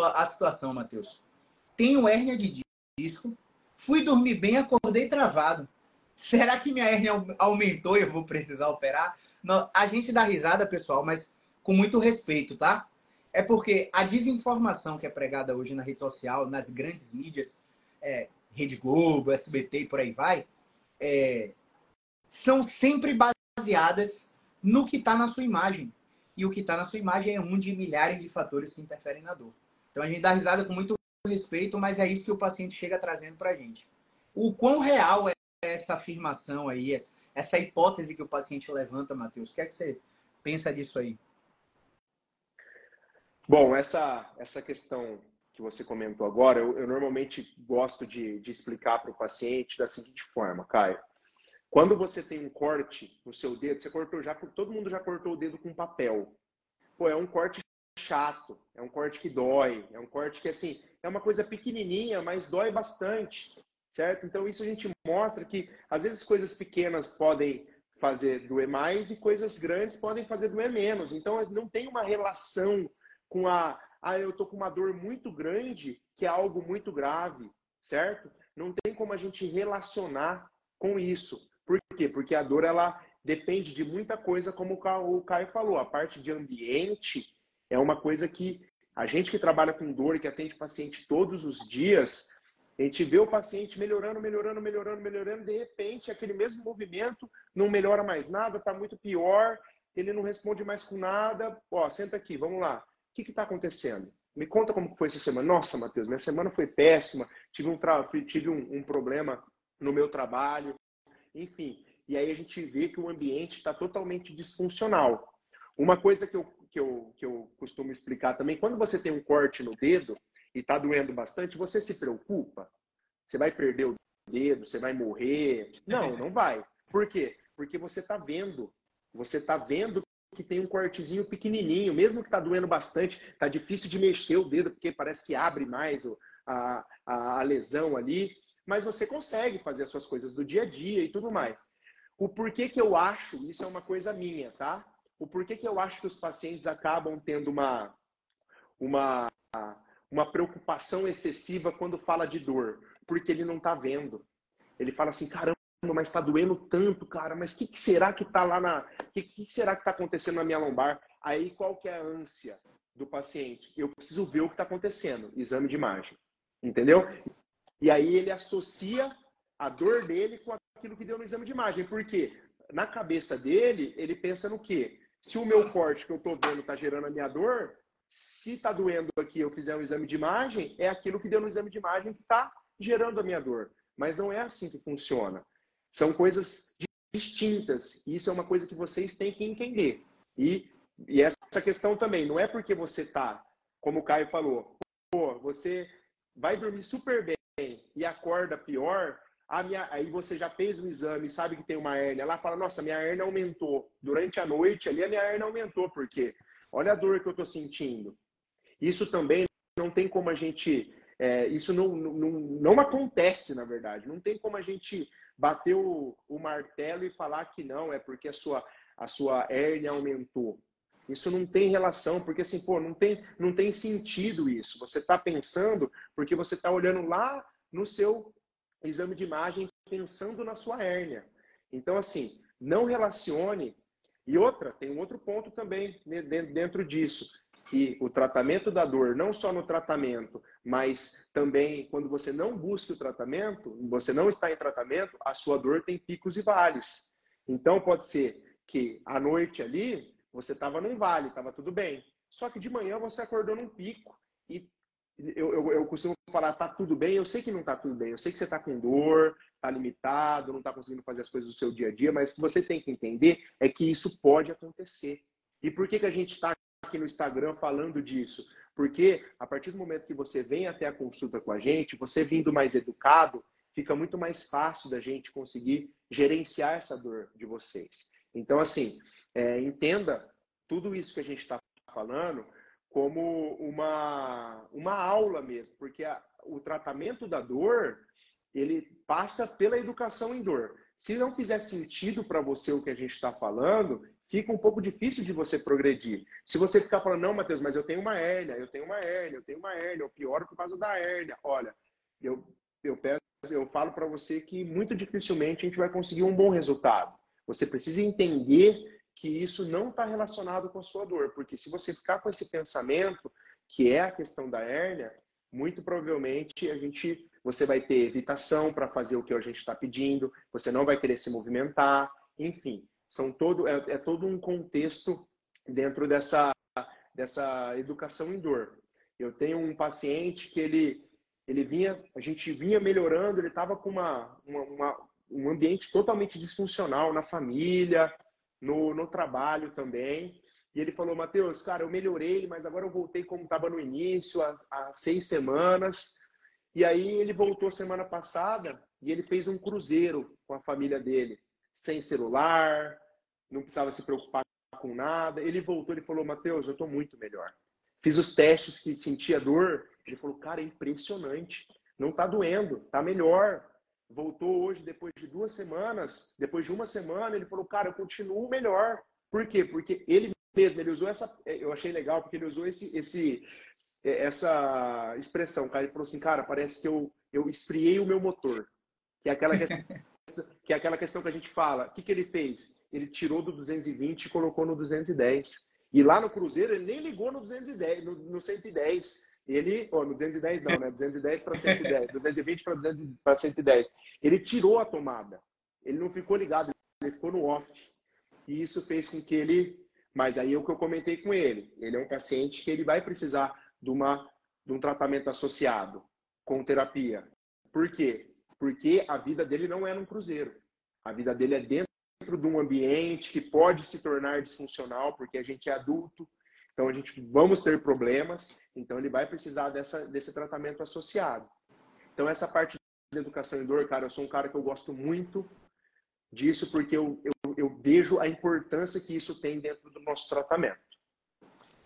a situação, Matheus. Tenho hérnia de disco, fui dormir bem, acordei travado. Será que minha hérnia aumentou e eu vou precisar operar? Não, a gente dá risada, pessoal, mas com muito respeito, tá? É porque a desinformação que é pregada hoje na rede social, nas grandes mídias, é, Rede Globo, SBT e por aí vai, é, são sempre baseadas no que está na sua imagem e o que está na sua imagem é um de milhares de fatores que interferem na dor. Então a gente dá risada com muito respeito, mas é isso que o paciente chega trazendo para a gente. O quão real é essa afirmação aí, essa hipótese que o paciente levanta, Matheus? O que é que você pensa disso aí? Bom, essa, essa questão que você comentou agora, eu, eu normalmente gosto de, de explicar para o paciente da seguinte forma, Caio. Quando você tem um corte no seu dedo, você cortou já, todo mundo já cortou o dedo com papel. Pô, é um corte chato, é um corte que dói, é um corte que assim, é uma coisa pequenininha, mas dói bastante, certo? Então isso a gente mostra que às vezes coisas pequenas podem fazer doer mais e coisas grandes podem fazer doer menos. Então não tem uma relação com a ah, eu tô com uma dor muito grande, que é algo muito grave, certo? Não tem como a gente relacionar com isso. Quê? Porque a dor ela depende de muita coisa, como o Caio falou. A parte de ambiente é uma coisa que a gente que trabalha com dor e que atende paciente todos os dias, a gente vê o paciente melhorando, melhorando, melhorando, melhorando, de repente aquele mesmo movimento não melhora mais nada, está muito pior, ele não responde mais com nada. Ó, senta aqui, vamos lá. O que está acontecendo? Me conta como foi essa semana. Nossa, Matheus, minha semana foi péssima. Tive um, tive um, um problema no meu trabalho enfim. E aí a gente vê que o ambiente está totalmente disfuncional. Uma coisa que eu, que, eu, que eu costumo explicar também, quando você tem um corte no dedo e está doendo bastante, você se preocupa? Você vai perder o dedo, você vai morrer? Não, não vai. Por quê? Porque você está vendo. Você está vendo que tem um cortezinho pequenininho, mesmo que está doendo bastante, está difícil de mexer o dedo, porque parece que abre mais a, a, a lesão ali, mas você consegue fazer as suas coisas do dia a dia e tudo mais. O porquê que eu acho, isso é uma coisa minha, tá? O porquê que eu acho que os pacientes acabam tendo uma, uma, uma preocupação excessiva quando fala de dor? Porque ele não está vendo. Ele fala assim, caramba, mas está doendo tanto, cara, mas o que, que, será que está lá na. O que, que, será que está acontecendo na minha lombar? Aí qual que é a ânsia do paciente? Eu preciso ver o que está acontecendo, exame de imagem. Entendeu? E aí ele associa a dor dele com aquilo que deu no exame de imagem. Por quê? Na cabeça dele, ele pensa no quê? Se o meu corte que eu estou vendo está gerando a minha dor, se está doendo aqui eu fizer um exame de imagem, é aquilo que deu no exame de imagem que está gerando a minha dor. Mas não é assim que funciona. São coisas distintas. E isso é uma coisa que vocês têm que entender. E, e essa questão também, não é porque você está, como o Caio falou, pô, você vai dormir super bem e acorda pior, a minha, aí você já fez o exame, sabe que tem uma hérnia, ela fala, nossa, minha hérnia aumentou. Durante a noite ali, a minha hérnia aumentou, porque olha a dor que eu estou sentindo. Isso também não tem como a gente. É, isso não, não, não acontece, na verdade. Não tem como a gente bater o, o martelo e falar que não, é porque a sua, a sua hérnia aumentou. Isso não tem relação, porque assim, pô, não tem, não tem sentido isso. Você está pensando porque você está olhando lá no seu exame de imagem pensando na sua hérnia. Então, assim, não relacione. E outra, tem um outro ponto também dentro disso, que o tratamento da dor, não só no tratamento, mas também quando você não busca o tratamento, você não está em tratamento, a sua dor tem picos e vales. Então, pode ser que à noite ali, você estava num vale, estava tudo bem. Só que de manhã você acordou num pico eu, eu, eu costumo falar, tá tudo bem, eu sei que não tá tudo bem, eu sei que você tá com dor, tá limitado, não tá conseguindo fazer as coisas do seu dia a dia, mas o que você tem que entender é que isso pode acontecer. E por que, que a gente está aqui no Instagram falando disso? Porque a partir do momento que você vem até a consulta com a gente, você vindo mais educado, fica muito mais fácil da gente conseguir gerenciar essa dor de vocês. Então, assim, é, entenda tudo isso que a gente está falando como uma, uma aula mesmo, porque a, o tratamento da dor ele passa pela educação em dor. Se não fizer sentido para você o que a gente está falando, fica um pouco difícil de você progredir. Se você ficar falando, não, Matheus, mas eu tenho uma hérnia, eu tenho uma hérnia, eu tenho uma hérnia, eu pioro por causa da hérnia. Olha, eu, eu, peço, eu falo para você que muito dificilmente a gente vai conseguir um bom resultado. Você precisa entender que isso não está relacionado com a sua dor, porque se você ficar com esse pensamento, que é a questão da hérnia, muito provavelmente a gente, você vai ter evitação para fazer o que a gente está pedindo, você não vai querer se movimentar, enfim, são todo é, é todo um contexto dentro dessa dessa educação em dor. Eu tenho um paciente que ele ele vinha, a gente vinha melhorando, ele estava com uma, uma, uma, um ambiente totalmente disfuncional na família, no, no trabalho também. E ele falou, Matheus, cara, eu melhorei, mas agora eu voltei como estava no início, há, há, seis semanas. E aí ele voltou semana passada e ele fez um cruzeiro com a família dele, sem celular, não precisava se preocupar com nada. Ele voltou, ele falou, Matheus, eu estou muito melhor. Fiz os testes que sentia dor. Ele falou, cara, é impressionante. Não está doendo, está melhor voltou hoje depois de duas semanas, depois de uma semana, ele falou, cara, eu continuo melhor. Por quê? Porque ele mesmo, ele usou essa, é, eu achei legal porque ele usou esse, esse, é, essa expressão, cara, ele falou assim, cara, parece que eu, eu esfriei o meu motor, que é aquela questão, que é aquela questão que a gente fala. O que, que ele fez? Ele tirou do 220 e colocou no 210. E lá no Cruzeiro ele nem ligou no 210, no, no 110 ele, oh, no 210 não, né? 210 para 110, 220 para 110. Ele tirou a tomada. Ele não ficou ligado, ele ficou no off. E isso fez com que ele. Mas aí é o que eu comentei com ele. Ele é um paciente que ele vai precisar de, uma, de um tratamento associado com terapia. Por quê? Porque a vida dele não é num cruzeiro. A vida dele é dentro de um ambiente que pode se tornar disfuncional, porque a gente é adulto, então a gente vamos ter problemas, então ele vai precisar dessa, desse tratamento associado. Então essa parte de educação em dor, cara, eu sou um cara que eu gosto muito disso, porque eu, eu, eu vejo a importância que isso tem dentro do nosso tratamento.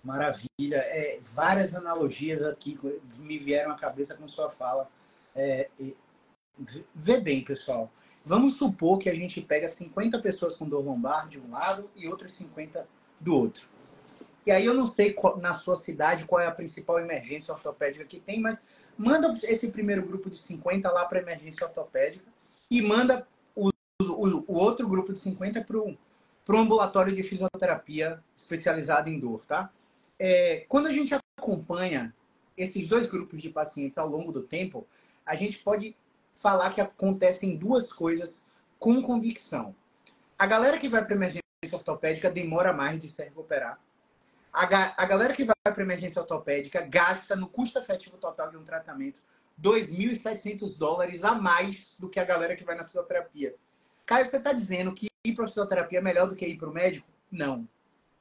Maravilha. É, várias analogias aqui me vieram à cabeça com sua fala. É, vê bem, pessoal. Vamos supor que a gente pega 50 pessoas com dor lombar de um lado e outras 50 do outro. E aí eu não sei qual, na sua cidade qual é a principal emergência ortopédica que tem, mas manda esse primeiro grupo de 50 lá para emergência ortopédica e manda o, o, o outro grupo de 50 para o ambulatório de fisioterapia especializado em dor, tá? É, quando a gente acompanha esses dois grupos de pacientes ao longo do tempo, a gente pode falar que acontecem duas coisas com convicção. A galera que vai para emergência ortopédica demora mais de se recuperar. A, a galera que vai para emergência ortopédica gasta no custo efetivo total de um tratamento 2.700 dólares a mais do que a galera que vai na fisioterapia. Caio, você está dizendo que ir para a fisioterapia é melhor do que ir para o médico? Não.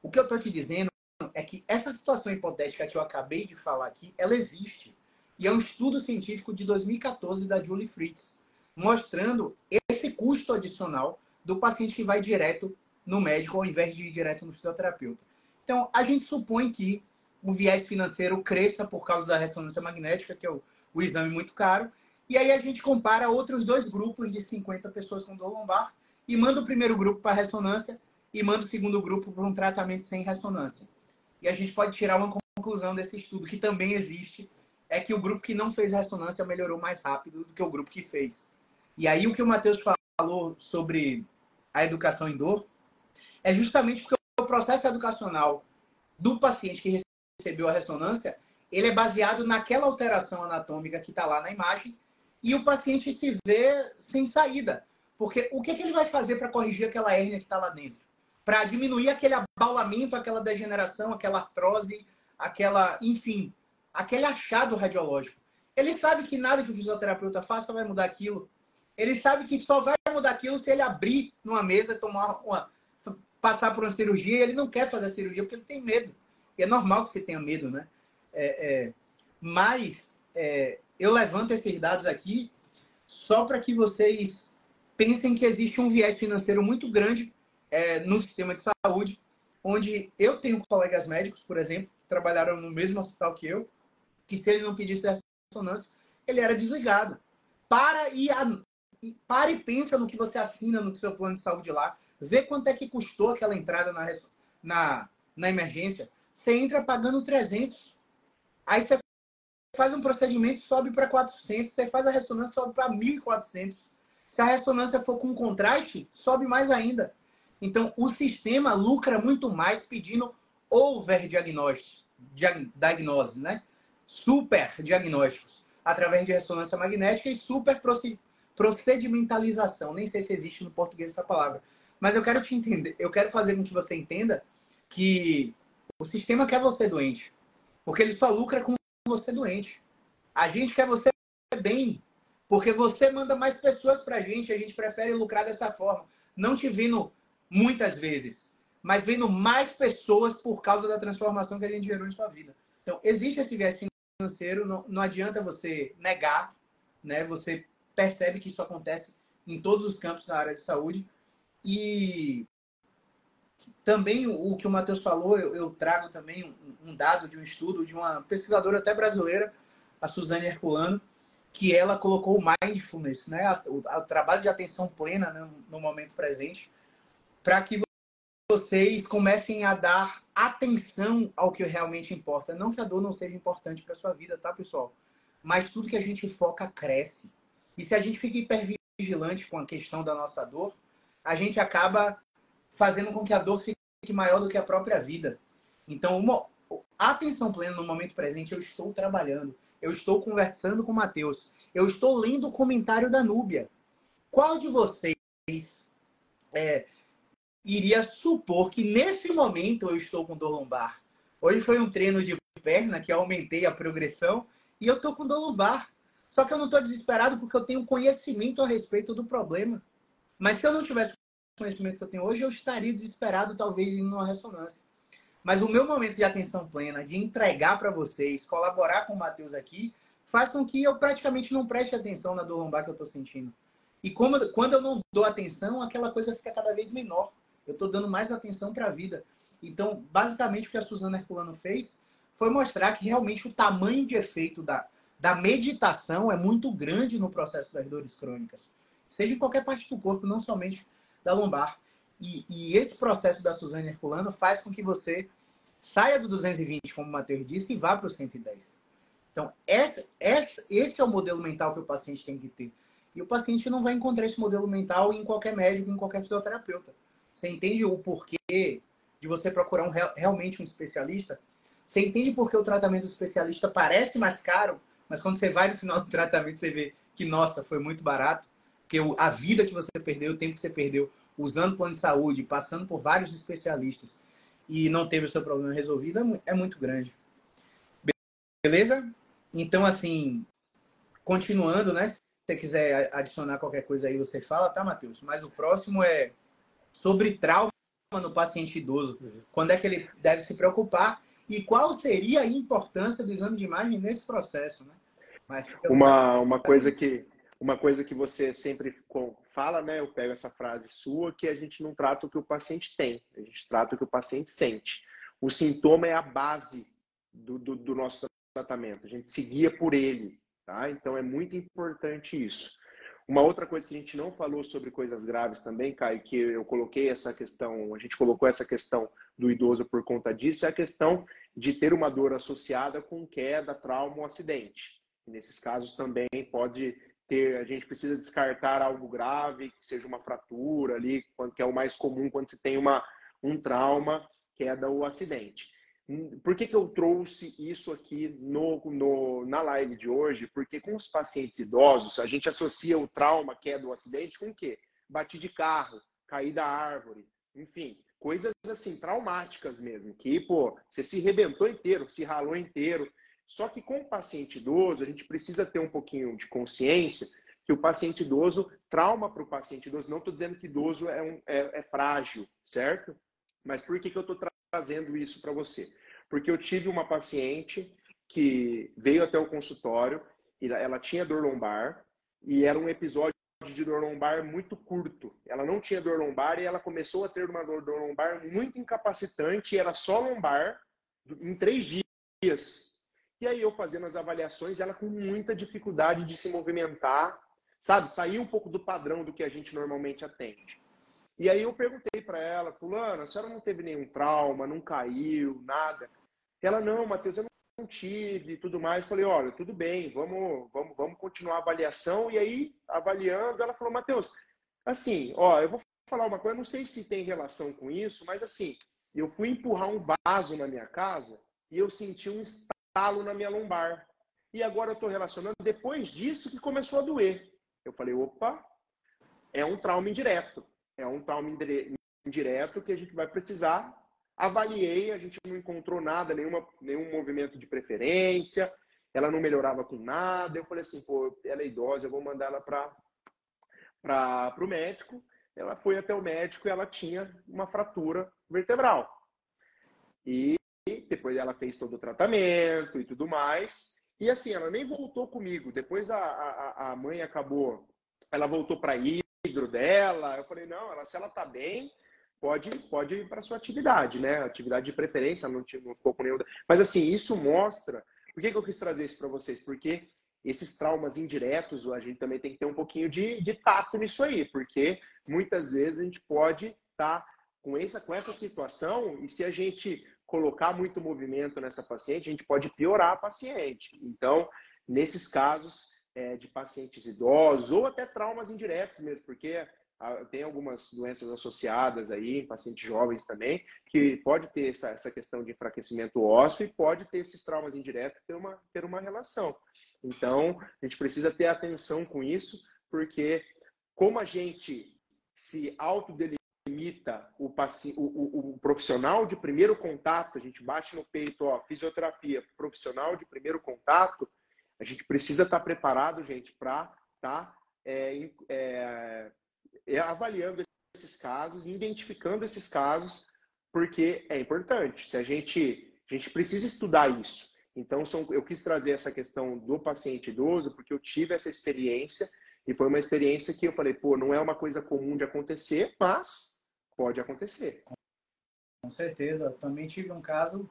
O que eu estou te dizendo é que essa situação hipotética que eu acabei de falar aqui, ela existe. E é um estudo científico de 2014 da Julie Fritz, mostrando esse custo adicional do paciente que vai direto no médico ao invés de ir direto no fisioterapeuta. Então, a gente supõe que o viés financeiro cresça por causa da ressonância magnética, que é o, o exame muito caro, e aí a gente compara outros dois grupos de 50 pessoas com dor lombar e manda o primeiro grupo para ressonância e manda o segundo grupo para um tratamento sem ressonância. E a gente pode tirar uma conclusão desse estudo, que também existe, é que o grupo que não fez ressonância melhorou mais rápido do que o grupo que fez. E aí o que o Matheus falou sobre a educação em dor é justamente porque processo educacional do paciente que recebeu a ressonância, ele é baseado naquela alteração anatômica que está lá na imagem e o paciente se vê sem saída. Porque o que, que ele vai fazer para corrigir aquela hérnia que está lá dentro? para diminuir aquele abaulamento, aquela degeneração, aquela artrose, aquela, enfim, aquele achado radiológico. Ele sabe que nada que o fisioterapeuta faça vai mudar aquilo. Ele sabe que só vai mudar aquilo se ele abrir numa mesa, tomar uma, passar por uma cirurgia. Ele não quer fazer a cirurgia porque ele tem medo. E é normal que você tenha medo, né? É, é, mas é, eu levanto esses dados aqui só para que vocês pensem que existe um viés financeiro muito grande é, no sistema de saúde, onde eu tenho colegas médicos, por exemplo, que trabalharam no mesmo hospital que eu, que se ele não pedisse ressonância, ele era desligado. Para e, a, para e pensa no que você assina no seu plano de saúde lá, vê quanto é que custou aquela entrada na, na, na emergência. Você entra pagando 300. Aí você faz um procedimento, sobe para 400. Você faz a ressonância, sobe para 1.400. Se a ressonância for com contraste, sobe mais ainda. Então, o sistema lucra muito mais pedindo over diagnósticos, diagnoses, né? Super diagnósticos, através de ressonância magnética e super procedimentalização. Nem sei se existe no português essa palavra. Mas eu quero te entender, eu quero fazer com que você entenda que o sistema quer você doente. Porque ele só lucra com você doente. A gente quer você bem. Porque você manda mais pessoas pra gente, a gente prefere lucrar dessa forma. Não te vindo muitas vezes, mas vendo mais pessoas por causa da transformação que a gente gerou em sua vida. Então, existe esse viés financeiro, não, não adianta você negar, né? Você percebe que isso acontece em todos os campos da área de saúde. E também o, que o Matheus falou, eu, eu trago também um, um, dado de um estudo de uma pesquisadora até brasileira, a Suzane Herculano, que ela colocou o mindfulness, né? o, o trabalho de atenção plena né? no momento presente, para que vocês comecem a dar atenção ao que realmente importa. Não que a dor não seja importante para sua vida, tá, pessoal? Mas tudo que a gente foca cresce. E se a gente fica hipervigilante com a questão da nossa dor, a gente acaba fazendo com que a dor fique maior do que a própria vida. Então, uma atenção plena no momento presente, eu estou trabalhando, eu estou conversando com o Matheus, eu estou lendo o comentário da Núbia. Qual de vocês é, iria supor que nesse momento eu estou com dor lombar. Hoje foi um treino de perna que aumentei a progressão e eu estou com dor lombar. Só que eu não estou desesperado porque eu tenho conhecimento a respeito do problema. Mas se eu não tivesse conhecimento que eu tenho hoje, eu estaria desesperado, talvez, em uma ressonância. Mas o meu momento de atenção plena, de entregar para vocês, colaborar com o Matheus aqui, faz com que eu praticamente não preste atenção na dor lombar que eu estou sentindo. E como, quando eu não dou atenção, aquela coisa fica cada vez menor. Eu estou dando mais atenção para a vida. Então, basicamente, o que a Suzana Herculano fez foi mostrar que realmente o tamanho de efeito da, da meditação é muito grande no processo das dores crônicas. Seja em qualquer parte do corpo, não somente da lombar. E, e esse processo da Suzana Herculano faz com que você saia do 220, como o Matheus disse, e vá para o 110. Então, essa, essa, esse é o modelo mental que o paciente tem que ter. E o paciente não vai encontrar esse modelo mental em qualquer médico, em qualquer fisioterapeuta. Você entende o porquê de você procurar um, realmente um especialista? Você entende por que o tratamento do especialista parece mais caro, mas quando você vai no final do tratamento, você vê que, nossa, foi muito barato, porque a vida que você perdeu, o tempo que você perdeu usando plano de saúde, passando por vários especialistas e não teve o seu problema resolvido, é, é muito grande. Beleza? Então, assim, continuando, né? Se você quiser adicionar qualquer coisa aí, você fala, tá, Matheus? Mas o próximo é sobre trauma no paciente idoso. Quando é que ele deve se preocupar e qual seria a importância do exame de imagem nesse processo, né? Mas, uma, uma coisa que uma coisa que você sempre fala, né? Eu pego essa frase sua que a gente não trata o que o paciente tem, a gente trata o que o paciente sente. O sintoma é a base do, do, do nosso tratamento. A gente seguia por ele, tá? Então é muito importante isso. Uma outra coisa que a gente não falou sobre coisas graves também, Caio, que eu coloquei essa questão, a gente colocou essa questão do idoso por conta disso, é a questão de ter uma dor associada com queda, trauma ou acidente. Nesses casos também pode ter, a gente precisa descartar algo grave, que seja uma fratura ali, que é o mais comum quando se tem uma, um trauma, queda ou acidente. Por que, que eu trouxe isso aqui no, no, na live de hoje? Porque com os pacientes idosos, a gente associa o trauma, queda ou acidente, com o quê? Bati de carro, caí da árvore, enfim, coisas assim, traumáticas mesmo, que, pô, você se rebentou inteiro, se ralou inteiro. Só que com o paciente idoso, a gente precisa ter um pouquinho de consciência que o paciente idoso, trauma para o paciente idoso, não estou dizendo que idoso é, um, é, é, frágil, certo? Mas por que, que eu estou trazendo isso para você? Porque eu tive uma paciente que veio até o consultório, e ela tinha dor lombar, e era um episódio de dor lombar muito curto. Ela não tinha dor lombar e ela começou a ter uma dor, dor lombar muito incapacitante, era só lombar, em três dias. E aí eu fazendo as avaliações, ela com muita dificuldade de se movimentar, sabe? Sair um pouco do padrão do que a gente normalmente atende. E aí eu perguntei para ela, fulana, a senhora não teve nenhum trauma, não caiu, nada? Ela, não, Matheus, eu não tive, tudo mais. Falei, olha, tudo bem, vamos, vamos, vamos continuar a avaliação. E aí, avaliando, ela falou, Matheus, assim, ó, eu vou falar uma coisa, não sei se tem relação com isso, mas assim, eu fui empurrar um vaso na minha casa e eu senti um estalo na minha lombar. E agora eu estou relacionando depois disso que começou a doer. Eu falei, opa, é um trauma indireto. É um trauma indireto que a gente vai precisar. Avaliei, a gente não encontrou nada, nenhuma, nenhum movimento de preferência, ela não melhorava com nada. Eu falei assim, pô, ela é idosa, eu vou mandar ela para o médico. Ela foi até o médico e ela tinha uma fratura vertebral. E depois ela fez todo o tratamento e tudo mais. E assim, ela nem voltou comigo. Depois a, a, a mãe acabou, ela voltou para hidro dela. Eu falei, não, ela, se ela tá bem, pode, pode ir para sua atividade, né? Atividade de preferência, não, não ficou com nenhum. Mas assim, isso mostra. Por que, que eu quis trazer isso para vocês? Porque esses traumas indiretos, a gente também tem que ter um pouquinho de, de tato nisso aí, porque muitas vezes a gente pode estar tá com essa, com essa situação e se a gente colocar muito movimento nessa paciente, a gente pode piorar a paciente. Então, nesses casos é, de pacientes idosos ou até traumas indiretos mesmo, porque ah, tem algumas doenças associadas aí, em pacientes jovens também, que pode ter essa, essa questão de enfraquecimento ósseo e pode ter esses traumas indiretos ter uma, ter uma relação. Então, a gente precisa ter atenção com isso, porque como a gente se autodelimita limita o, o, o, profissional de primeiro contato, a gente bate no peito, ó, fisioterapia, profissional de primeiro contato, a gente precisa estar tá preparado, gente, para estar tá, é, é, é, avaliando esses casos, identificando esses casos, porque é importante. Se a gente, a gente precisa estudar isso. Então, são, eu quis trazer essa questão do paciente idoso, porque eu tive essa experiência e foi uma experiência que eu falei, pô, não é uma coisa comum de acontecer, mas pode acontecer. Com certeza. Eu também tive um caso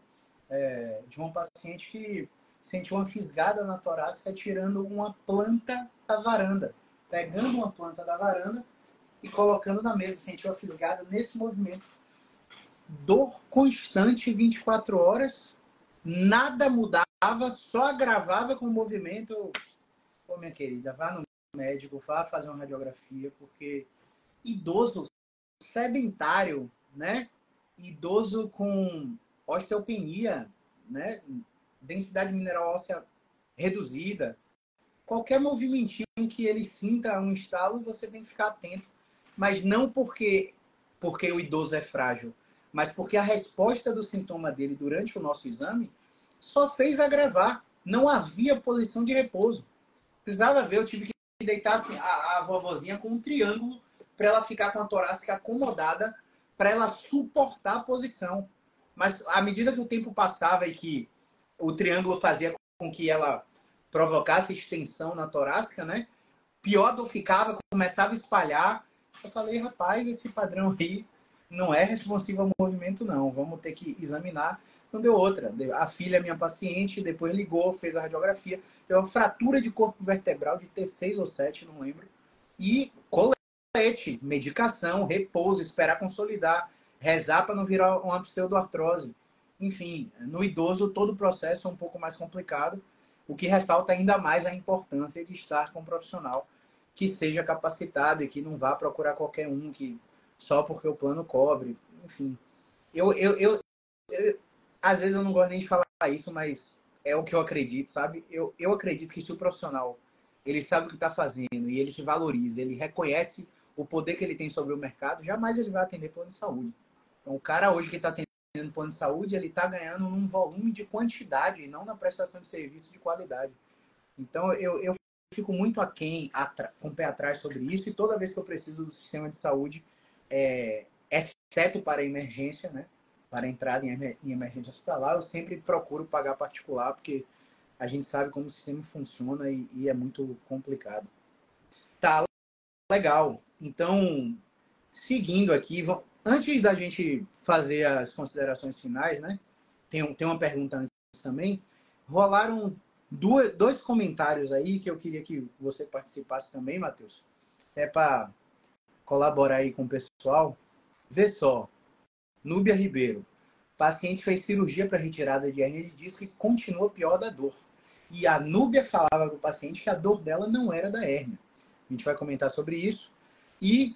é, de uma paciente que sentiu uma fisgada na torácica tirando uma planta da varanda. Pegando uma planta da varanda e colocando na mesa. Sentiu a fisgada nesse movimento. Dor constante 24 horas nada mudava, só agravava com o movimento. Pô, minha querida, vá no médico, vá fazer uma radiografia, porque idoso sedentário, né? Idoso com osteopenia, né? Densidade mineral óssea reduzida. Qualquer movimentinho que ele sinta um estalo, você tem que ficar atento. Mas não porque, porque o idoso é frágil, mas porque a resposta do sintoma dele durante o nosso exame só fez agravar. Não havia posição de repouso. Precisava ver, eu tive que deitar assim, a, a vovozinha com um triângulo para ela ficar com a torácica acomodada, para ela suportar a posição. Mas à medida que o tempo passava e que o triângulo fazia com que ela provocasse extensão na torácica, né? Pior do ficava, começava a espalhar. Eu falei, rapaz, esse padrão aí não é responsivo ao movimento, não. Vamos ter que examinar. Não deu outra. A filha é minha paciente, depois ligou, fez a radiografia. Deu uma fratura de corpo vertebral de T6 ou 7, não lembro. E colete, medicação, repouso, esperar consolidar, rezar para não virar uma pseudoartrose. Enfim, no idoso todo o processo é um pouco mais complicado, o que ressalta ainda mais a importância de estar com um profissional que seja capacitado e que não vá procurar qualquer um que só porque o plano cobre, enfim. Eu, eu, eu, eu, às vezes eu não gosto nem de falar isso, mas é o que eu acredito, sabe? Eu, eu acredito que se o profissional ele sabe o que está fazendo e ele te valoriza, ele reconhece o poder que ele tem sobre o mercado, jamais ele vai atender plano de saúde. Então, o cara hoje que está atendendo plano de saúde, ele está ganhando num volume de quantidade e não na prestação de serviço de qualidade. Então, eu, eu fico muito aquém, com o pé atrás sobre isso e toda vez que eu preciso do sistema de saúde, é, exceto para emergência, né? Para entrada em, emergência hospitalar, eu sempre procuro pagar particular, porque a gente sabe como o sistema funciona e, e é muito complicado. Tá, legal. Então, seguindo aqui, antes da gente fazer as considerações finais, né? Tem, tem uma pergunta antes também. Rolaram duas, dois comentários aí que eu queria que você participasse também, Matheus. É para colaborar aí com o pessoal. Vê só, Núbia Ribeiro. paciente fez cirurgia para retirada de hernia de disco e continua pior da dor. E a Núbia falava para o paciente que a dor dela não era da hérnia. A gente vai comentar sobre isso. E.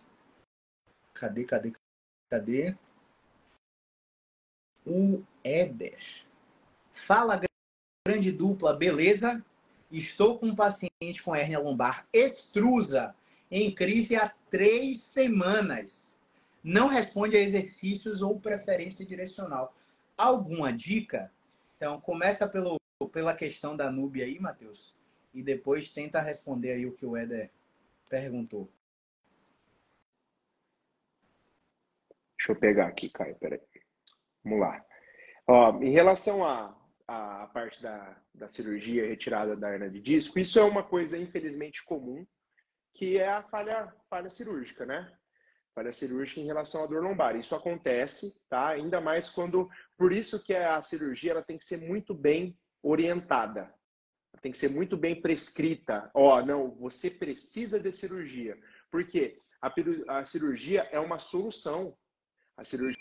Cadê, cadê, cadê? O Éder. Fala, grande dupla, beleza? Estou com um paciente com hérnia lombar extrusa em crise há três semanas. Não responde a exercícios ou preferência direcional. Alguma dica? Então, começa pelo, pela questão da Núbia aí, Matheus, e depois tenta responder aí o que o Éder perguntou. Deixa eu pegar aqui, Caio, peraí. Vamos lá. Ó, em relação à a, a, parte da, da cirurgia retirada da hernia de disco, isso é uma coisa infelizmente comum que é a falha, falha cirúrgica, né? Falha cirúrgica em relação à dor lombar. Isso acontece, tá? Ainda mais quando. Por isso que a cirurgia ela tem que ser muito bem orientada. Tem que ser muito bem prescrita. Ó, não, você precisa de cirurgia. Por quê? A, a cirurgia é uma solução. A cirurgia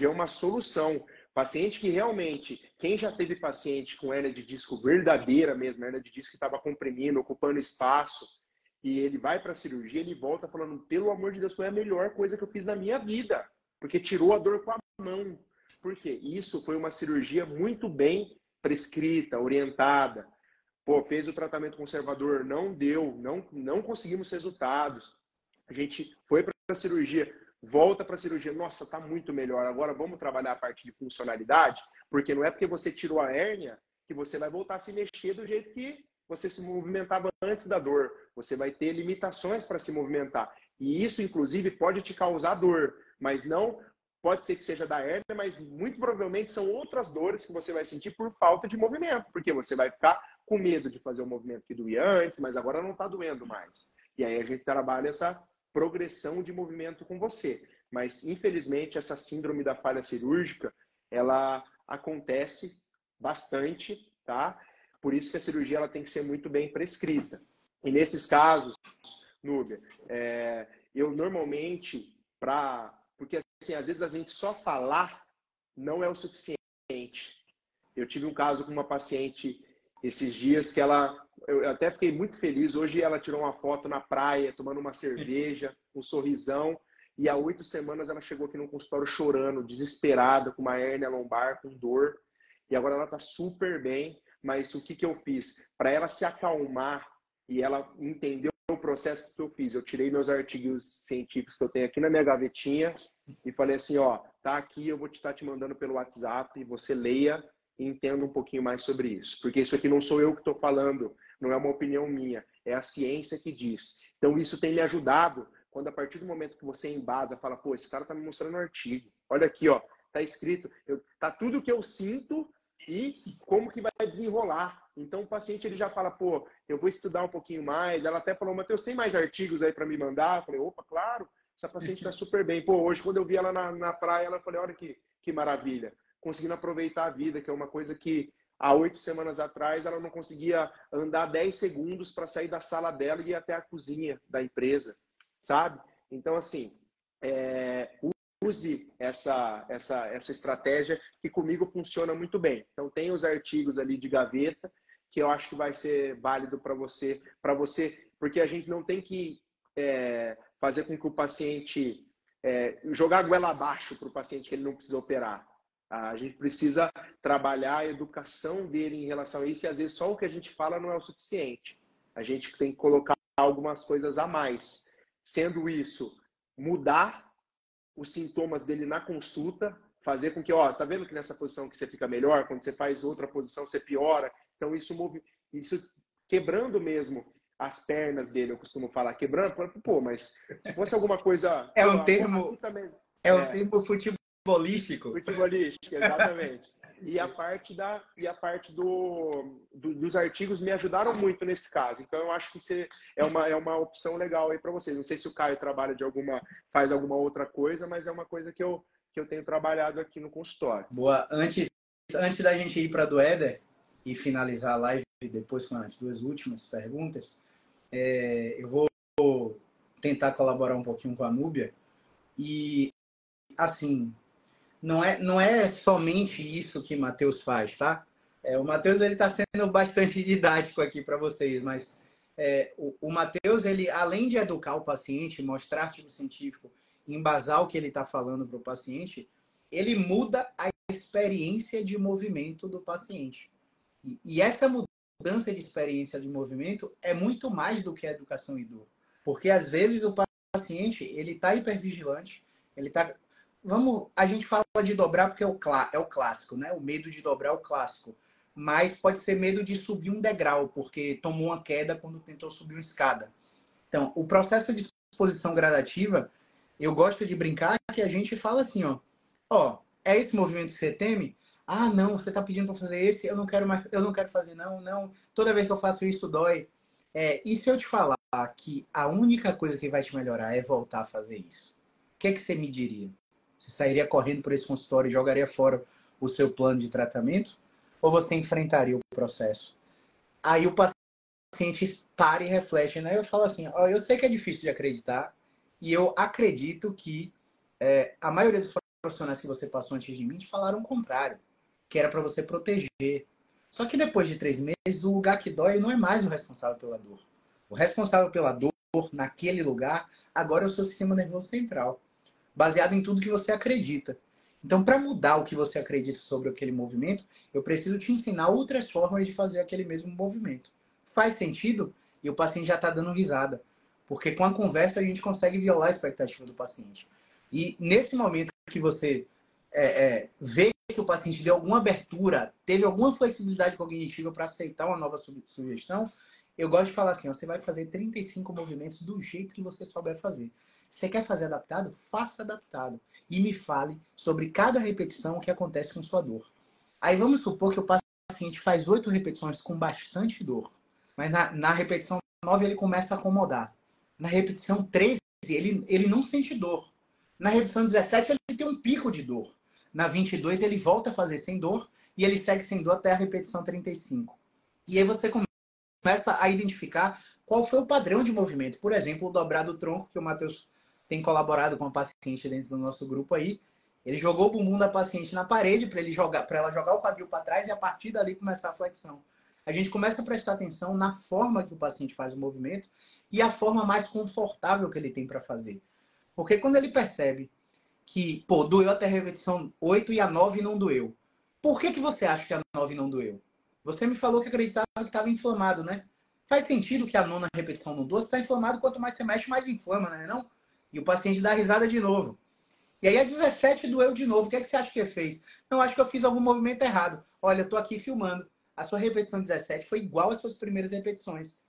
é uma solução. Paciente que realmente, quem já teve paciente com hernia de disco verdadeira mesmo, hernia de disco que estava comprimindo, ocupando espaço, e ele vai para a cirurgia, ele volta falando: pelo amor de Deus, foi a melhor coisa que eu fiz na minha vida, porque tirou a dor com a mão. Por quê? Isso foi uma cirurgia muito bem prescrita, orientada. Pô, fez o tratamento conservador, não deu, não, não conseguimos resultados. A gente foi para a cirurgia, volta para a cirurgia, nossa, tá muito melhor. Agora vamos trabalhar a parte de funcionalidade, porque não é porque você tirou a hérnia que você vai voltar a se mexer do jeito que você se movimentava antes da dor. Você vai ter limitações para se movimentar. E isso, inclusive, pode te causar dor, mas não pode ser que seja da hérnia, mas muito provavelmente são outras dores que você vai sentir por falta de movimento, porque você vai ficar com medo de fazer o movimento que doía antes, mas agora não está doendo mais. E aí a gente trabalha essa progressão de movimento com você. Mas, infelizmente, essa síndrome da falha cirúrgica, ela acontece bastante, tá? Por isso que a cirurgia ela tem que ser muito bem prescrita. E nesses casos, Núbia, é, eu normalmente, para porque assim, às vezes a gente só falar não é o suficiente. Eu tive um caso com uma paciente esses dias que ela, eu até fiquei muito feliz. Hoje ela tirou uma foto na praia, tomando uma cerveja, um sorrisão. E há oito semanas ela chegou aqui no consultório chorando, desesperada, com uma hérnia lombar, com dor. E agora ela está super bem. Mas o que, que eu fiz? Para ela se acalmar e ela entender o processo que eu fiz. Eu tirei meus artigos científicos que eu tenho aqui na minha gavetinha e falei assim, ó, tá aqui, eu vou estar te, te mandando pelo WhatsApp, você leia entenda um pouquinho mais sobre isso. Porque isso aqui não sou eu que estou falando, não é uma opinião minha, é a ciência que diz. Então isso tem me ajudado quando a partir do momento que você embasa, fala, pô, esse cara tá me mostrando um artigo. Olha aqui, ó, tá escrito, eu, tá tudo que eu sinto e como que vai desenrolar. Então o paciente ele já fala, pô, eu vou estudar um pouquinho mais. Ela até falou, Matheus, tem mais artigos aí para me mandar? Eu falei, opa, claro, essa paciente está super bem. Pô, hoje quando eu vi ela na, na praia, ela falou, olha que, que maravilha, conseguindo aproveitar a vida, que é uma coisa que há oito semanas atrás ela não conseguia andar dez segundos para sair da sala dela e ir até a cozinha da empresa, sabe? Então, assim, é, use essa, essa, essa estratégia que comigo funciona muito bem. Então tem os artigos ali de gaveta que eu acho que vai ser válido para você, para você, porque a gente não tem que é, fazer com que o paciente é, jogar a goela abaixo para o paciente que ele não precisa operar. A gente precisa trabalhar a educação dele em relação a isso e às vezes só o que a gente fala não é o suficiente. A gente tem que colocar algumas coisas a mais. Sendo isso, mudar os sintomas dele na consulta, fazer com que, ó, tá vendo que nessa posição que você fica melhor, quando você faz outra posição você piora. Então isso move, isso quebrando mesmo as pernas dele, eu costumo falar quebrando, pô, mas se fosse alguma coisa, é um termo também, é um é, termo futebolístico. Futebolístico, exatamente. E a parte da e a parte do, do, dos artigos me ajudaram muito nesse caso. Então eu acho que você é uma é uma opção legal aí para vocês. Não sei se o Caio trabalha de alguma faz alguma outra coisa, mas é uma coisa que eu que eu tenho trabalhado aqui no consultório. Boa. Antes antes da gente ir para do Éder e finalizar a live depois com as duas últimas perguntas, é, eu vou tentar colaborar um pouquinho com a Núbia e assim não é, não é somente isso que Matheus faz, tá? É, o Matheus ele está sendo bastante didático aqui para vocês, mas é, o, o Matheus ele além de educar o paciente, mostrar artigo científico, embasar o que ele está falando para o paciente, ele muda a experiência de movimento do paciente. E, e essa mudança de experiência de movimento é muito mais do que a educação e dor, porque às vezes o paciente ele está hipervigilante, ele está vamos, a gente fala de dobrar porque é o, é o clássico, né? O medo de dobrar é o clássico. Mas pode ser medo de subir um degrau, porque tomou uma queda quando tentou subir uma escada. Então, o processo de exposição gradativa, eu gosto de brincar que a gente fala assim, ó, ó, é esse movimento que você teme? Ah, não, você está pedindo para fazer esse, eu não quero mais, eu não quero fazer não, não. Toda vez que eu faço isso dói. É, e se eu te falar que a única coisa que vai te melhorar é voltar a fazer isso? O que é que você me diria? Você sairia correndo por esse consultório e jogaria fora o seu plano de tratamento? Ou você enfrentaria o processo? Aí o paciente para e reflete, né? Eu falo assim, ó, eu sei que é difícil de acreditar e eu acredito que é, a maioria dos profissionais que você passou antes de mim te falaram o contrário, que era para você proteger. Só que depois de três meses, o lugar que dói não é mais o responsável pela dor. O responsável pela dor naquele lugar agora é o seu sistema nervoso central baseado em tudo que você acredita. Então, para mudar o que você acredita sobre aquele movimento, eu preciso te ensinar outras formas de fazer aquele mesmo movimento. Faz sentido? E o paciente já está dando risada. Porque com a conversa a gente consegue violar a expectativa do paciente. E nesse momento que você é, é, vê que o paciente deu alguma abertura, teve alguma flexibilidade cognitiva para aceitar uma nova sugestão, Eu gosto de falar assim, ó, você vai fazer 35 movimentos do jeito que você souber fazer. Você quer fazer adaptado? Faça adaptado. E me fale sobre cada repetição o que acontece com sua dor. Aí vamos supor que o paciente faz oito repetições com bastante dor. Mas na, na repetição 9 ele começa a acomodar. Na repetição 13, ele, ele não sente dor. Na repetição 17, ele tem um pico de dor. Na 22, ele volta a fazer sem dor e ele segue sem dor até a repetição 35. E aí você começa a identificar qual foi o padrão de movimento. Por exemplo, o dobrado tronco, que o Matheus tem colaborado com a paciente dentro do nosso grupo aí. Ele jogou o bumbum da paciente na parede para ele jogar, para ela jogar o quadril para trás e a partir dali começar a flexão. A gente começa a prestar atenção na forma que o paciente faz o movimento e a forma mais confortável que ele tem para fazer. Porque quando ele percebe que, pô, doeu até a repetição 8 e a 9 não doeu. Por que, que você acha que a 9 não doeu? Você me falou que acreditava que estava inflamado, né? Faz sentido que a nona repetição não doa. Se está inflamado, quanto mais você mexe, mais inflama, né? Não? E o paciente dá risada de novo. E aí a 17 doeu de novo. O que, é que você acha que fez? Não, acho que eu fiz algum movimento errado. Olha, eu tô aqui filmando. A sua repetição 17 foi igual às suas primeiras repetições.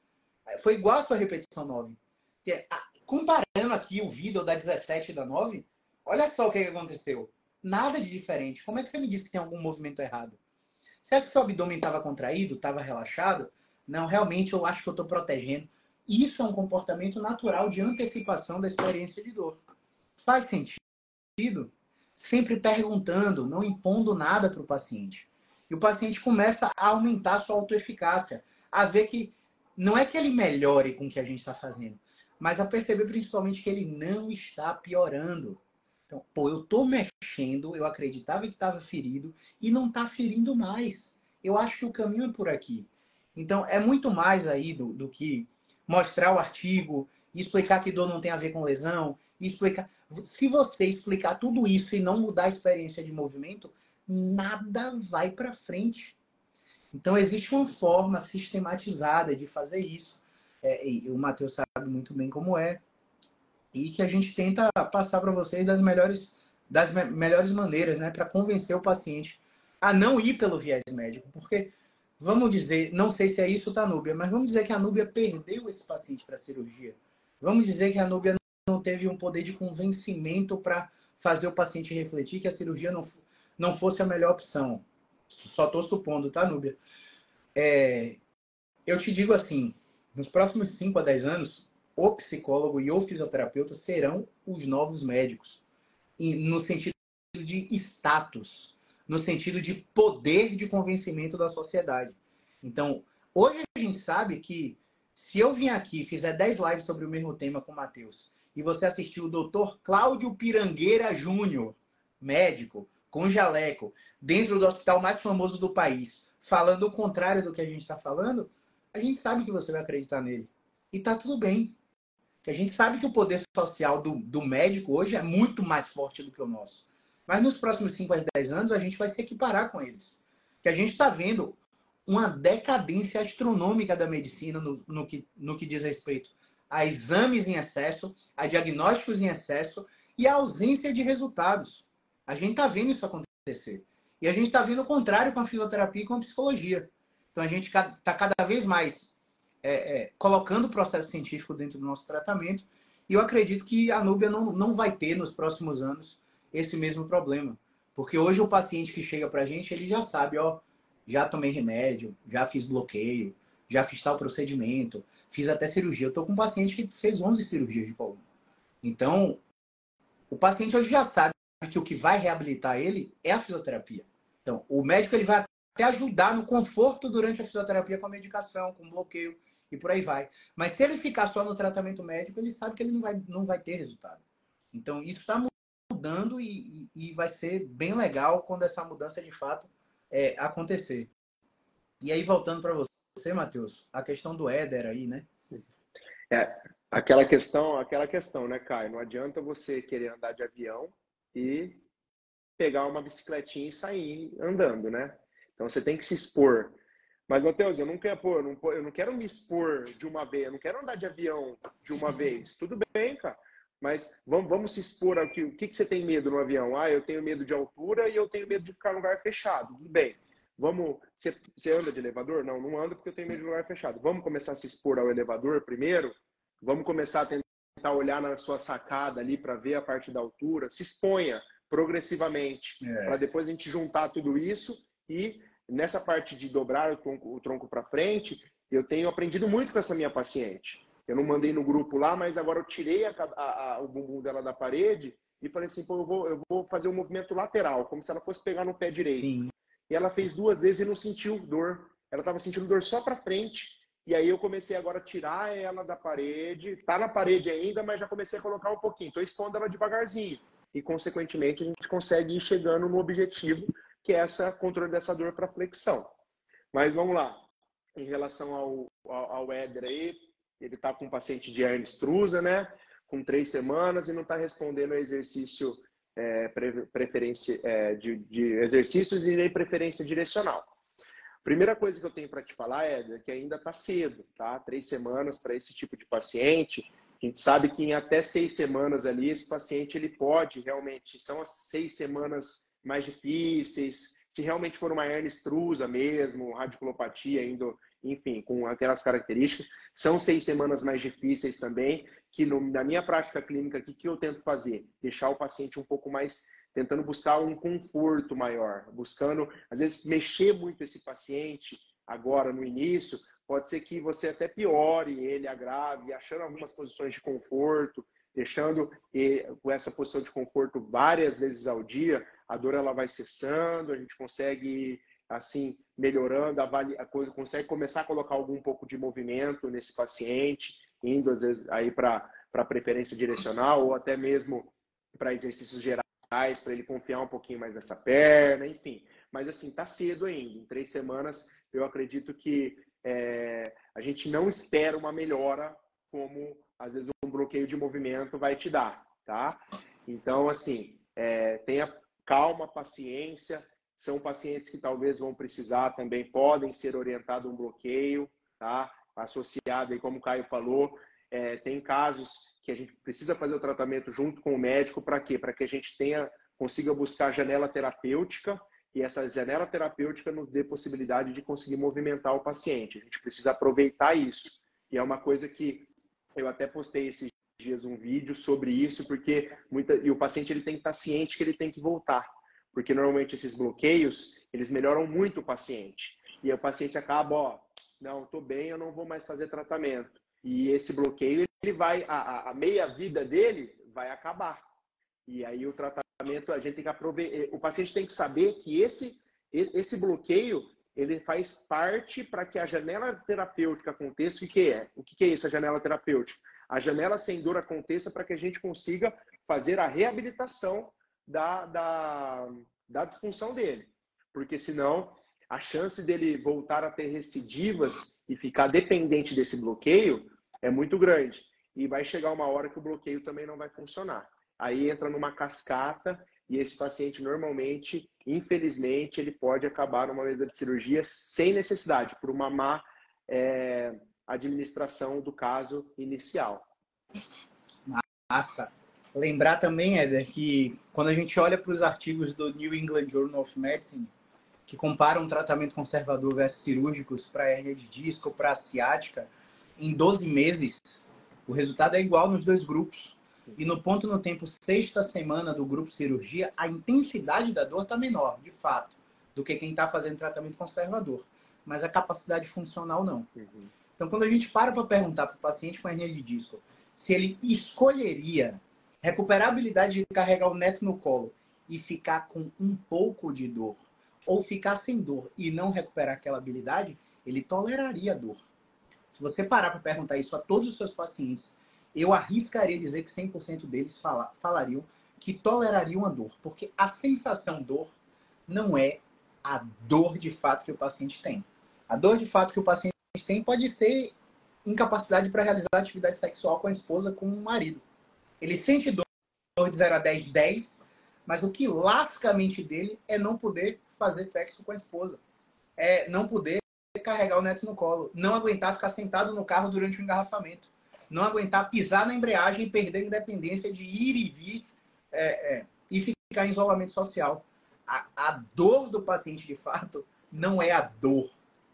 Foi igual à sua repetição 9. Comparando aqui o vídeo da 17 e da 9, olha só o que aconteceu. Nada de diferente. Como é que você me disse que tem algum movimento errado? Você acha que seu abdômen estava contraído, estava relaxado? Não, realmente eu acho que eu estou protegendo. Isso é um comportamento natural de antecipação da experiência de dor. Faz sentido? Sempre perguntando, não impondo nada para o paciente. E o paciente começa a aumentar sua autoeficácia, a ver que não é que ele melhore com o que a gente está fazendo, mas a perceber principalmente que ele não está piorando. Então, pô, eu tô mexendo, eu acreditava que estava ferido e não está ferindo mais. Eu acho que o caminho é por aqui. Então, é muito mais aí do, do que mostrar o artigo, explicar que dor não tem a ver com lesão, explicar. Se você explicar tudo isso e não mudar a experiência de movimento, nada vai para frente. Então, existe uma forma sistematizada de fazer isso. É, o Matheus sabe muito bem como é e que a gente tenta passar para vocês das melhores, das me melhores maneiras, né, para convencer o paciente a não ir pelo viés médico, porque vamos dizer, não sei se é isso, tá, Núbia, mas vamos dizer que a Núbia perdeu esse paciente para cirurgia. Vamos dizer que a Núbia não teve um poder de convencimento para fazer o paciente refletir que a cirurgia não, não fosse a melhor opção. Só estou supondo, tá, Núbia? É, eu te digo assim, nos próximos 5 a 10 anos, o psicólogo e o fisioterapeuta serão os novos médicos. No sentido de status, no sentido de poder de convencimento da sociedade. Então, hoje a gente sabe que se eu vim aqui e fizer 10 lives sobre o mesmo tema com o Matheus, e você assistiu o doutor Cláudio Pirangueira Júnior, médico, com jaleco, dentro do hospital mais famoso do país, falando o contrário do que a gente está falando, a gente sabe que você vai acreditar nele. E tá tudo bem que a gente sabe que o poder social do, do médico hoje é muito mais forte do que o nosso. Mas nos próximos 5 a 10 anos a gente vai se equiparar com eles. Que a gente está vendo uma decadência astronômica da medicina no, no, que, no que diz respeito a exames em excesso, a diagnósticos em excesso e a ausência de resultados. A gente está vendo isso acontecer. E a gente está vendo o contrário com a fisioterapia e com a psicologia. Então a gente está cada vez mais é, é, colocando o processo científico dentro do nosso tratamento. E eu acredito que a Núbia não, não vai ter nos próximos anos esse mesmo problema. Porque hoje o paciente que chega para a gente, ele já sabe, ó, já tomei remédio, já fiz bloqueio, já fiz tal procedimento, fiz até cirurgia. Eu estou com um paciente que fez 11 cirurgias de coluna. Então, o paciente hoje já sabe que o que vai reabilitar ele é a fisioterapia. Então, o médico ele vai até ajudar no conforto durante a fisioterapia com a medicação, com bloqueio e por aí vai. Mas se ele ficar só no tratamento médico, ele sabe que ele não vai, não vai ter resultado. Então, isso está mudando e, e, vai ser bem legal quando essa mudança de fato é, acontecer. E aí, voltando para você, Matheus, a questão do éder aí, né? É, aquela questão, aquela questão, né, Caio? Não adianta você querer andar de avião e pegar uma bicicletinha e sair andando, né? Então você tem que se expor mas, Matheus, eu não quero, pô, eu não, eu não quero me expor de uma vez, eu não quero andar de avião de uma vez. Tudo bem, cara. Mas vamos, vamos se expor aqui. O que, que você tem medo no avião? Ah, eu tenho medo de altura e eu tenho medo de ficar em lugar fechado. Tudo bem. Vamos. Você, você anda de elevador? Não, não ando porque eu tenho medo de lugar fechado. Vamos começar a se expor ao elevador primeiro? Vamos começar a tentar olhar na sua sacada ali para ver a parte da altura. Se exponha progressivamente, é. para depois a gente juntar tudo isso e nessa parte de dobrar o tronco, o tronco para frente, eu tenho aprendido muito com essa minha paciente. Eu não mandei no grupo lá, mas agora eu tirei a, a, a, o bumbum dela da parede e falei assim, pô, eu vou, eu vou fazer um movimento lateral, como se ela fosse pegar no pé direito. Sim. E ela fez duas vezes e não sentiu dor. Ela estava sentindo dor só para frente. E aí eu comecei agora a tirar ela da parede. Tá na parede ainda, mas já comecei a colocar um pouquinho. Estou expondo ela devagarzinho. E, consequentemente, a gente consegue ir chegando no objetivo, que é essa controle dessa dor para flexão. Mas vamos lá. Em relação ao, ao, ao Éder aí, ele está com um paciente de hernia extrusa, né? Com três semanas e não está respondendo ao exercício é, preferência é, de, de, exercícios e nem preferência direcional. Primeira coisa que eu tenho para te falar é que ainda está cedo, tá? Três semanas para esse tipo de paciente. A gente sabe que em até seis semanas ali esse paciente ele pode realmente são as seis semanas mais difíceis. Se realmente for uma hernia extrusa mesmo, radiculopatia, indo, enfim, com aquelas características, são seis semanas mais difíceis também que no, na minha prática clínica, o que, que eu tento fazer? Deixar o paciente um pouco mais, tentando buscar um conforto maior, buscando, às vezes, mexer muito esse paciente agora no início, pode ser que você até piore ele, agrave, achando algumas posições de conforto, deixando com essa posição de conforto várias vezes ao dia, a dor ela vai cessando, a gente consegue assim melhorando, a coisa consegue começar a colocar algum pouco de movimento nesse paciente indo às vezes aí para preferência direcional ou até mesmo para exercícios gerais, para ele confiar um pouquinho mais nessa perna, enfim. Mas assim, tá cedo ainda. Em três semanas, eu acredito que é, a gente não espera uma melhora como às vezes um bloqueio de movimento vai te dar, tá? Então, assim, é, tenha calma, paciência. São pacientes que talvez vão precisar também, podem ser orientados a um bloqueio, tá? associado, aí, como o Caio falou, é, tem casos que a gente precisa fazer o tratamento junto com o médico, para quê? Para que a gente tenha, consiga buscar janela terapêutica e essa janela terapêutica nos dê possibilidade de conseguir movimentar o paciente. A gente precisa aproveitar isso. E é uma coisa que eu até postei esses dias um vídeo sobre isso, porque muita e o paciente ele tem que estar ciente que ele tem que voltar, porque normalmente esses bloqueios, eles melhoram muito o paciente. E o paciente acaba, ó, não, estou bem, eu não vou mais fazer tratamento. E esse bloqueio, ele vai, a, a meia vida dele vai acabar. E aí o tratamento, a gente tem que aproveitar, eh, o paciente tem que saber que esse, esse bloqueio, ele faz parte para que a janela terapêutica aconteça. O que é? O que é essa janela terapêutica? A janela sem dor aconteça para que a gente consiga fazer a reabilitação da, da, da disfunção dele. Porque senão a chance dele voltar a ter recidivas e ficar dependente desse bloqueio é muito grande. E vai chegar uma hora que o bloqueio também não vai funcionar. Aí entra numa cascata e esse paciente normalmente, infelizmente, ele pode acabar numa mesa de cirurgia sem necessidade, por uma má é, administração do caso inicial. Massa. Lembrar também, Éder, que quando a gente olha para os artigos do New England Journal of Medicine, que comparam tratamento conservador versus cirúrgicos para hernia de disco, para ciática, em 12 meses, o resultado é igual nos dois grupos. E no ponto no tempo sexta semana do grupo cirurgia, a intensidade da dor está menor, de fato, do que quem está fazendo tratamento conservador. Mas a capacidade funcional não. Uhum. Então, quando a gente para para perguntar para o paciente com hernia de disco se ele escolheria recuperar a habilidade de carregar o neto no colo e ficar com um pouco de dor ou ficar sem dor e não recuperar aquela habilidade, ele toleraria a dor. Se você parar para perguntar isso a todos os seus pacientes, eu arriscaria dizer que 100% deles fala, falariam que tolerariam a dor, porque a sensação dor não é a dor de fato que o paciente tem. A dor de fato que o paciente tem pode ser incapacidade para realizar atividade sexual com a esposa, com o marido. Ele sente dor de 0 a 10, 10, mas o que lasca a mente dele é não poder fazer sexo com a esposa. É não poder carregar o neto no colo. Não aguentar ficar sentado no carro durante o engarrafamento. Não aguentar pisar na embreagem e perder a independência de ir e vir é, é, e ficar em isolamento social. A, a dor do paciente, de fato, não é a dor,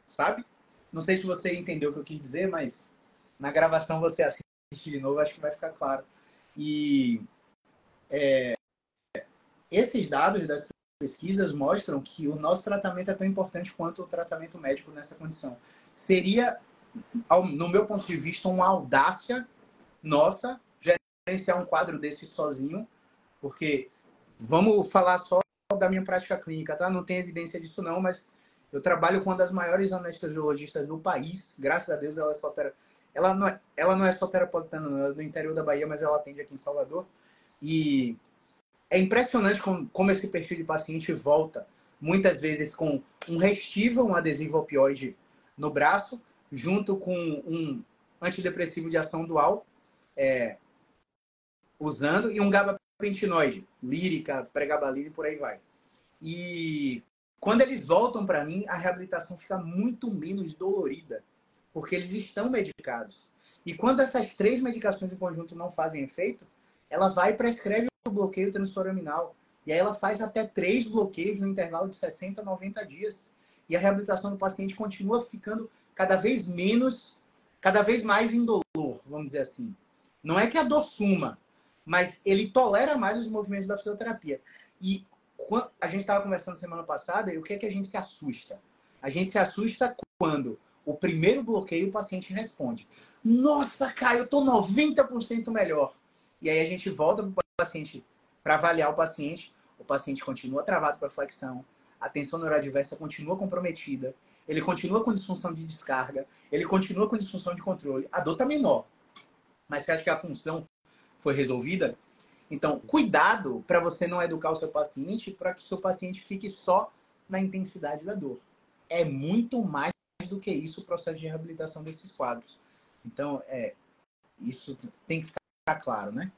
sabe? Não sei se você entendeu o que eu quis dizer, mas na gravação você assiste de novo, acho que vai ficar claro. E é, esses dados das pesquisas mostram que o nosso tratamento é tão importante quanto o tratamento médico nessa condição. Seria, no meu ponto de vista, uma audácia nossa gerenciar um quadro desse sozinho, porque vamos falar só da minha prática clínica, tá? Não tem evidência disso não, mas eu trabalho com uma das maiores anestesiologistas do país. Graças a Deus ela só terapeuta. Ela não é, ela não é só terapeutana, ela é do interior da Bahia, mas ela atende aqui em Salvador. E é impressionante como, como esse perfil de paciente volta, muitas vezes com um restivo, um adesivo opioide no braço, junto com um antidepressivo de ação dual, é, usando, e um gabapentinoide, lírica, pregabalina e por aí vai. E quando eles voltam para mim, a reabilitação fica muito menos dolorida, porque eles estão medicados. E quando essas três medicações em conjunto não fazem efeito, ela vai e prescreve o bloqueio transforaminal. E aí ela faz até três bloqueios no intervalo de 60 a 90 dias. E a reabilitação do paciente continua ficando cada vez menos, cada vez mais indolor, vamos dizer assim. Não é que a dor suma, mas ele tolera mais os movimentos da fisioterapia. E a gente estava conversando semana passada e o que é que a gente se assusta? A gente se assusta quando o primeiro bloqueio o paciente responde: Nossa, Caio, eu estou 90% melhor. E aí a gente volta para o paciente para avaliar o paciente. O paciente continua travado para flexão, a tensão neuroadversa continua comprometida, ele continua com disfunção de descarga, ele continua com disfunção de controle. A dor está menor, mas você acha que a função foi resolvida? Então, cuidado para você não educar o seu paciente para que o seu paciente fique só na intensidade da dor. É muito mais do que isso o processo de reabilitação desses quadros. Então, é, isso tem que ficar claro, né?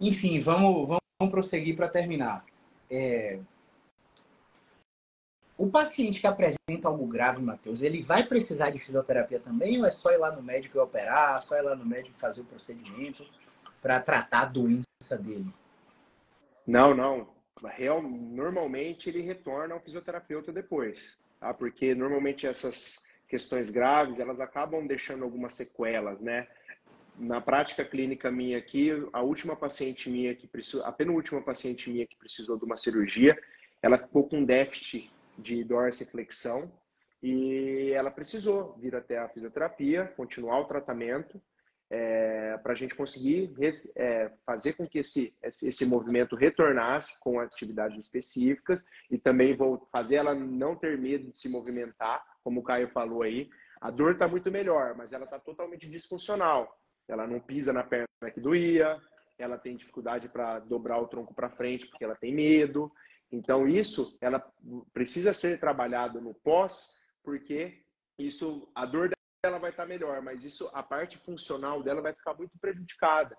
Enfim, vamos, vamos prosseguir para terminar. É... O paciente que apresenta algo grave, Matheus, ele vai precisar de fisioterapia também ou é só ir lá no médico e operar, só ir lá no médico fazer o procedimento para tratar a doença dele? Não, não. Real, normalmente ele retorna ao fisioterapeuta depois, tá? Porque normalmente essas questões graves, elas acabam deixando algumas sequelas, né? Na prática clínica minha aqui, a última paciente minha que precisou, a penúltima paciente minha que precisou de uma cirurgia, ela ficou com déficit de dorsiflexão e ela precisou vir até a fisioterapia, continuar o tratamento é, para a gente conseguir é, fazer com que esse, esse movimento retornasse com atividades específicas e também vou fazer ela não ter medo de se movimentar, como o Caio falou aí. A dor está muito melhor, mas ela está totalmente disfuncional. Ela não pisa na perna que doía, ela tem dificuldade para dobrar o tronco para frente porque ela tem medo. Então isso, ela precisa ser trabalhado no pós, porque isso, a dor ela vai estar melhor, mas isso, a parte funcional dela vai ficar muito prejudicada.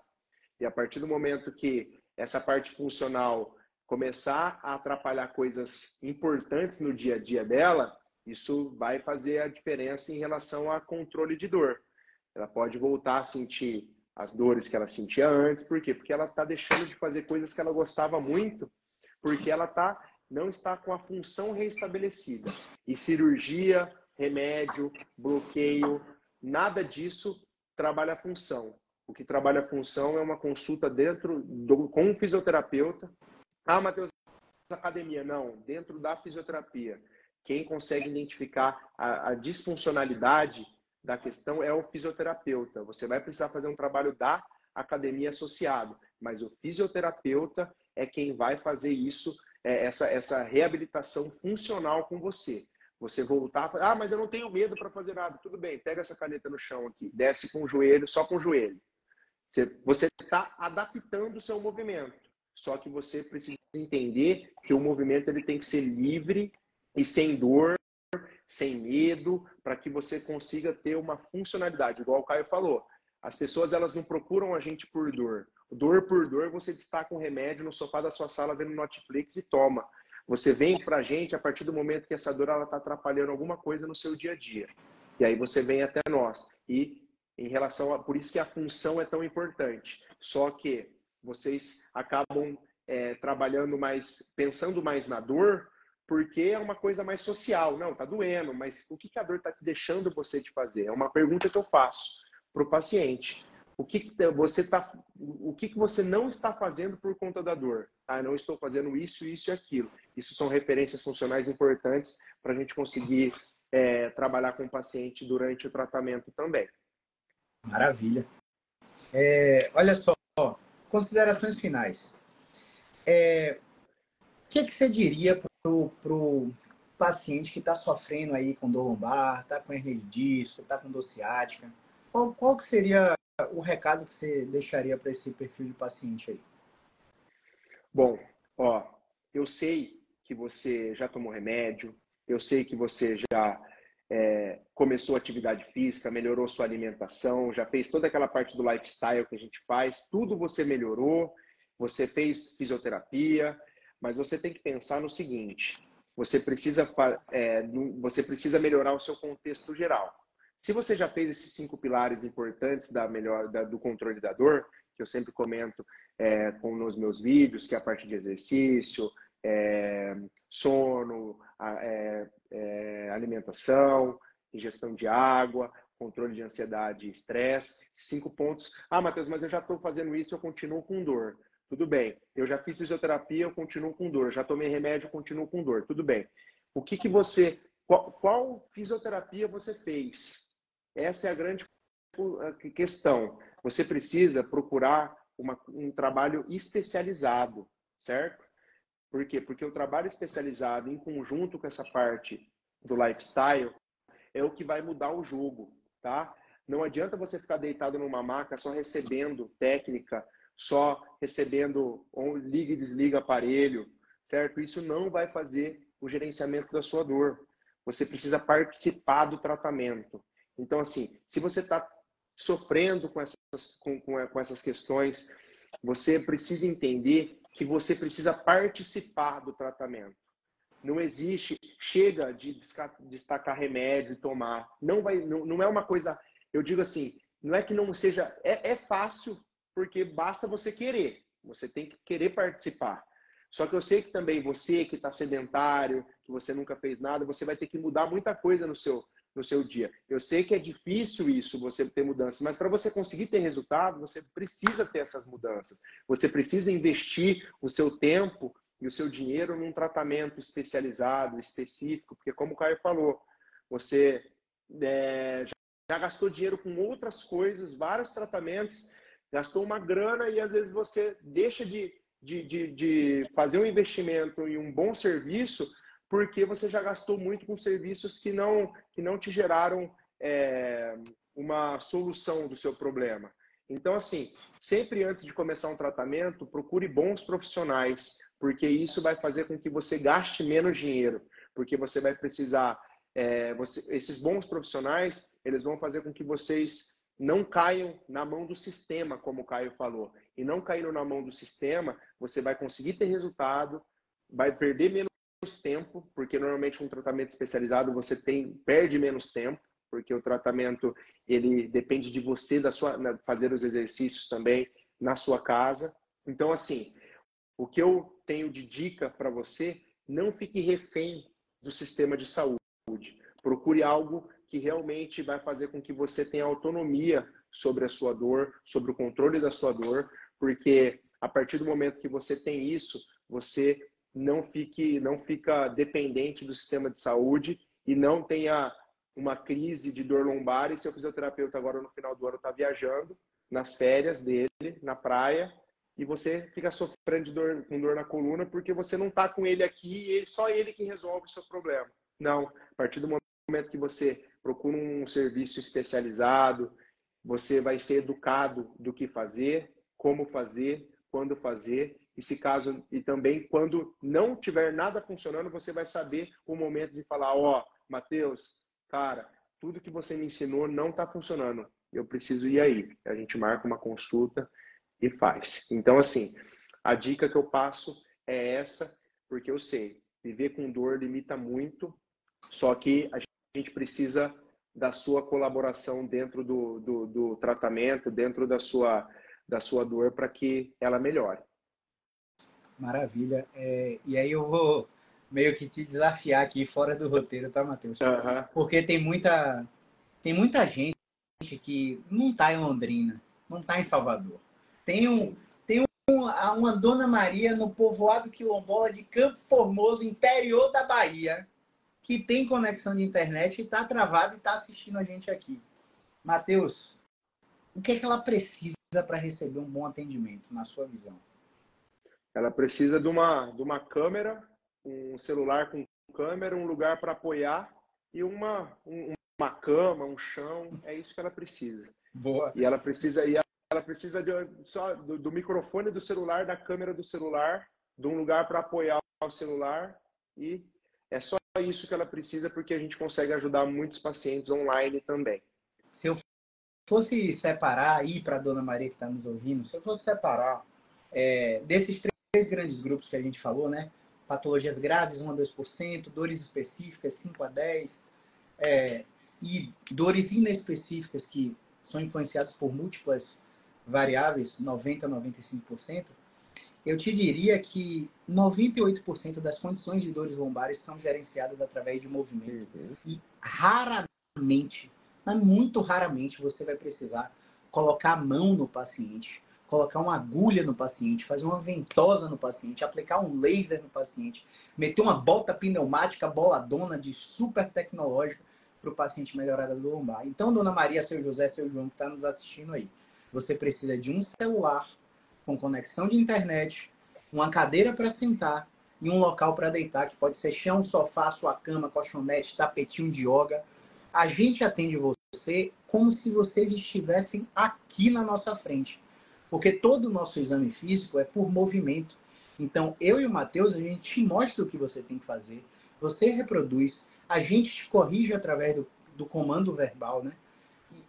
E a partir do momento que essa parte funcional começar a atrapalhar coisas importantes no dia a dia dela, isso vai fazer a diferença em relação a controle de dor. Ela pode voltar a sentir as dores que ela sentia antes, por quê? Porque ela está deixando de fazer coisas que ela gostava muito, porque ela tá, não está com a função reestabelecida. E cirurgia, remédio, bloqueio, nada disso trabalha a função. O que trabalha a função é uma consulta dentro do, com um fisioterapeuta. Ah, Matheus, academia. Não, dentro da fisioterapia. Quem consegue identificar a, a disfuncionalidade da questão é o fisioterapeuta. Você vai precisar fazer um trabalho da academia associado, mas o fisioterapeuta é quem vai fazer isso, é, essa, essa reabilitação funcional com você. Você voltar, ah, mas eu não tenho medo para fazer nada. Tudo bem, pega essa caneta no chão aqui, desce com o joelho, só com o joelho. Você está adaptando o seu movimento. Só que você precisa entender que o movimento ele tem que ser livre e sem dor, sem medo, para que você consiga ter uma funcionalidade, igual o Caio falou. As pessoas elas não procuram a gente por dor. Dor por dor, você destaca um remédio no sofá da sua sala vendo Netflix e toma. Você vem para a gente a partir do momento que essa dor está atrapalhando alguma coisa no seu dia a dia. E aí você vem até nós. E em relação a. Por isso que a função é tão importante. Só que vocês acabam é, trabalhando mais, pensando mais na dor, porque é uma coisa mais social. Não, tá doendo, mas o que, que a dor está deixando você de fazer? É uma pergunta que eu faço para o paciente. O que, que você tá, o que, que você não está fazendo por conta da dor? Ah, não estou fazendo isso, isso e aquilo. Isso são referências funcionais importantes para a gente conseguir é, trabalhar com o paciente durante o tratamento também. Maravilha. É, olha só, considerações finais. É, o que, que você diria para o paciente que está sofrendo aí com dor lombar, está com hernia de disco, está com dor ciática? Qual, qual que seria o recado que você deixaria para esse perfil de paciente aí? Bom, ó, eu sei que você já tomou remédio, eu sei que você já é, começou atividade física, melhorou sua alimentação, já fez toda aquela parte do lifestyle que a gente faz, tudo você melhorou, você fez fisioterapia, mas você tem que pensar no seguinte: você precisa, é, você precisa melhorar o seu contexto geral. Se você já fez esses cinco pilares importantes da melhor da, do controle da dor, que eu sempre comento é, com nos meus vídeos, que é a parte de exercício, é, sono, é, é, alimentação, ingestão de água, controle de ansiedade e estresse. Cinco pontos. Ah, Matheus, mas eu já estou fazendo isso, eu continuo com dor. Tudo bem. Eu já fiz fisioterapia, eu continuo com dor. Já tomei remédio, eu continuo com dor. Tudo bem. O que, que você. Qual, qual fisioterapia você fez? Essa é a grande questão. Você precisa procurar uma, um trabalho especializado, certo? Por quê? Porque o trabalho especializado, em conjunto com essa parte do lifestyle, é o que vai mudar o jogo, tá? Não adianta você ficar deitado numa maca só recebendo técnica só recebendo ou liga e desliga aparelho, certo? Isso não vai fazer o gerenciamento da sua dor. Você precisa participar do tratamento. Então, assim, se você está sofrendo com essas, com, com essas questões, você precisa entender que você precisa participar do tratamento. Não existe, chega de destacar remédio e tomar. Não, vai, não, não é uma coisa, eu digo assim, não é que não seja, é, é fácil porque basta você querer. Você tem que querer participar. Só que eu sei que também você que está sedentário, que você nunca fez nada, você vai ter que mudar muita coisa no seu no seu dia. Eu sei que é difícil isso, você ter mudanças, mas para você conseguir ter resultado, você precisa ter essas mudanças. Você precisa investir o seu tempo e o seu dinheiro num tratamento especializado, específico, porque como o Caio falou, você é, já gastou dinheiro com outras coisas, vários tratamentos, gastou uma grana e às vezes você deixa de, de, de, de fazer um investimento em um bom serviço porque você já gastou muito com serviços que não, que não te geraram é, uma solução do seu problema. Então, assim, sempre antes de começar um tratamento, procure bons profissionais, porque isso vai fazer com que você gaste menos dinheiro, porque você vai precisar. É, você, esses bons profissionais, eles vão fazer com que vocês não caiam na mão do sistema, como o Caio falou. E não caindo na mão do sistema, você vai conseguir ter resultado, vai perder menos tempo, porque normalmente um tratamento especializado você tem perde menos tempo, porque o tratamento ele depende de você da sua né, fazer os exercícios também na sua casa. Então assim, o que eu tenho de dica para você, não fique refém do sistema de saúde. Procure algo que realmente vai fazer com que você tenha autonomia sobre a sua dor, sobre o controle da sua dor, porque a partir do momento que você tem isso, você não fique não fica dependente do sistema de saúde e não tenha uma crise de dor lombar e seu fisioterapeuta agora no final do ano está viajando nas férias dele na praia e você fica sofrendo de dor, com dor na coluna porque você não está com ele aqui e só ele que resolve o seu problema. Não, a partir do momento que você procura um serviço especializado, você vai ser educado do que fazer, como fazer, quando fazer, e se caso e também quando não tiver nada funcionando, você vai saber o momento de falar, ó, oh, Matheus, cara, tudo que você me ensinou não está funcionando. Eu preciso ir aí. A gente marca uma consulta e faz. Então, assim, a dica que eu passo é essa, porque eu sei, viver com dor limita muito, só que a gente precisa da sua colaboração dentro do, do, do tratamento, dentro da sua, da sua dor, para que ela melhore. Maravilha. É, e aí eu vou meio que te desafiar aqui fora do roteiro, tá, Matheus? Uhum. Porque tem muita, tem muita gente que não tá em Londrina, não tá em Salvador. Tem um, tem um, uma Dona Maria no povoado quilombola de Campo Formoso, interior da Bahia, que tem conexão de internet e está travado e está assistindo a gente aqui. Matheus, o que é que ela precisa para receber um bom atendimento, na sua visão? Ela precisa de uma, de uma câmera, um celular com câmera, um lugar para apoiar e uma, um, uma cama, um chão. É isso que ela precisa. Boa. E ela precisa e ela precisa de, só do, do microfone do celular, da câmera do celular, de um lugar para apoiar o celular e é só isso que ela precisa porque a gente consegue ajudar muitos pacientes online também. Se eu fosse separar aí para a Dona Maria que está nos ouvindo, se eu fosse separar é, desses três grandes grupos que a gente falou, né? Patologias graves, 1 a 2%, dores específicas, 5 a 10%, é, e dores inespecíficas que são influenciadas por múltiplas variáveis, 90 a 95%, eu te diria que 98% das condições de dores lombares são gerenciadas através de movimento. Uhum. E raramente, mas muito raramente, você vai precisar colocar a mão no paciente, colocar uma agulha no paciente, fazer uma ventosa no paciente, aplicar um laser no paciente, meter uma bota pneumática boladona de super tecnológica para o paciente melhorar a dor lombar. Então, dona Maria, seu José, seu João que está nos assistindo aí, você precisa de um celular com conexão de internet, uma cadeira para sentar e um local para deitar, que pode ser chão, sofá, sua cama, colchonete, tapetinho de yoga. A gente atende você como se vocês estivessem aqui na nossa frente. Porque todo o nosso exame físico é por movimento. Então, eu e o Matheus, a gente te mostra o que você tem que fazer. Você reproduz, a gente te corrige através do, do comando verbal, né?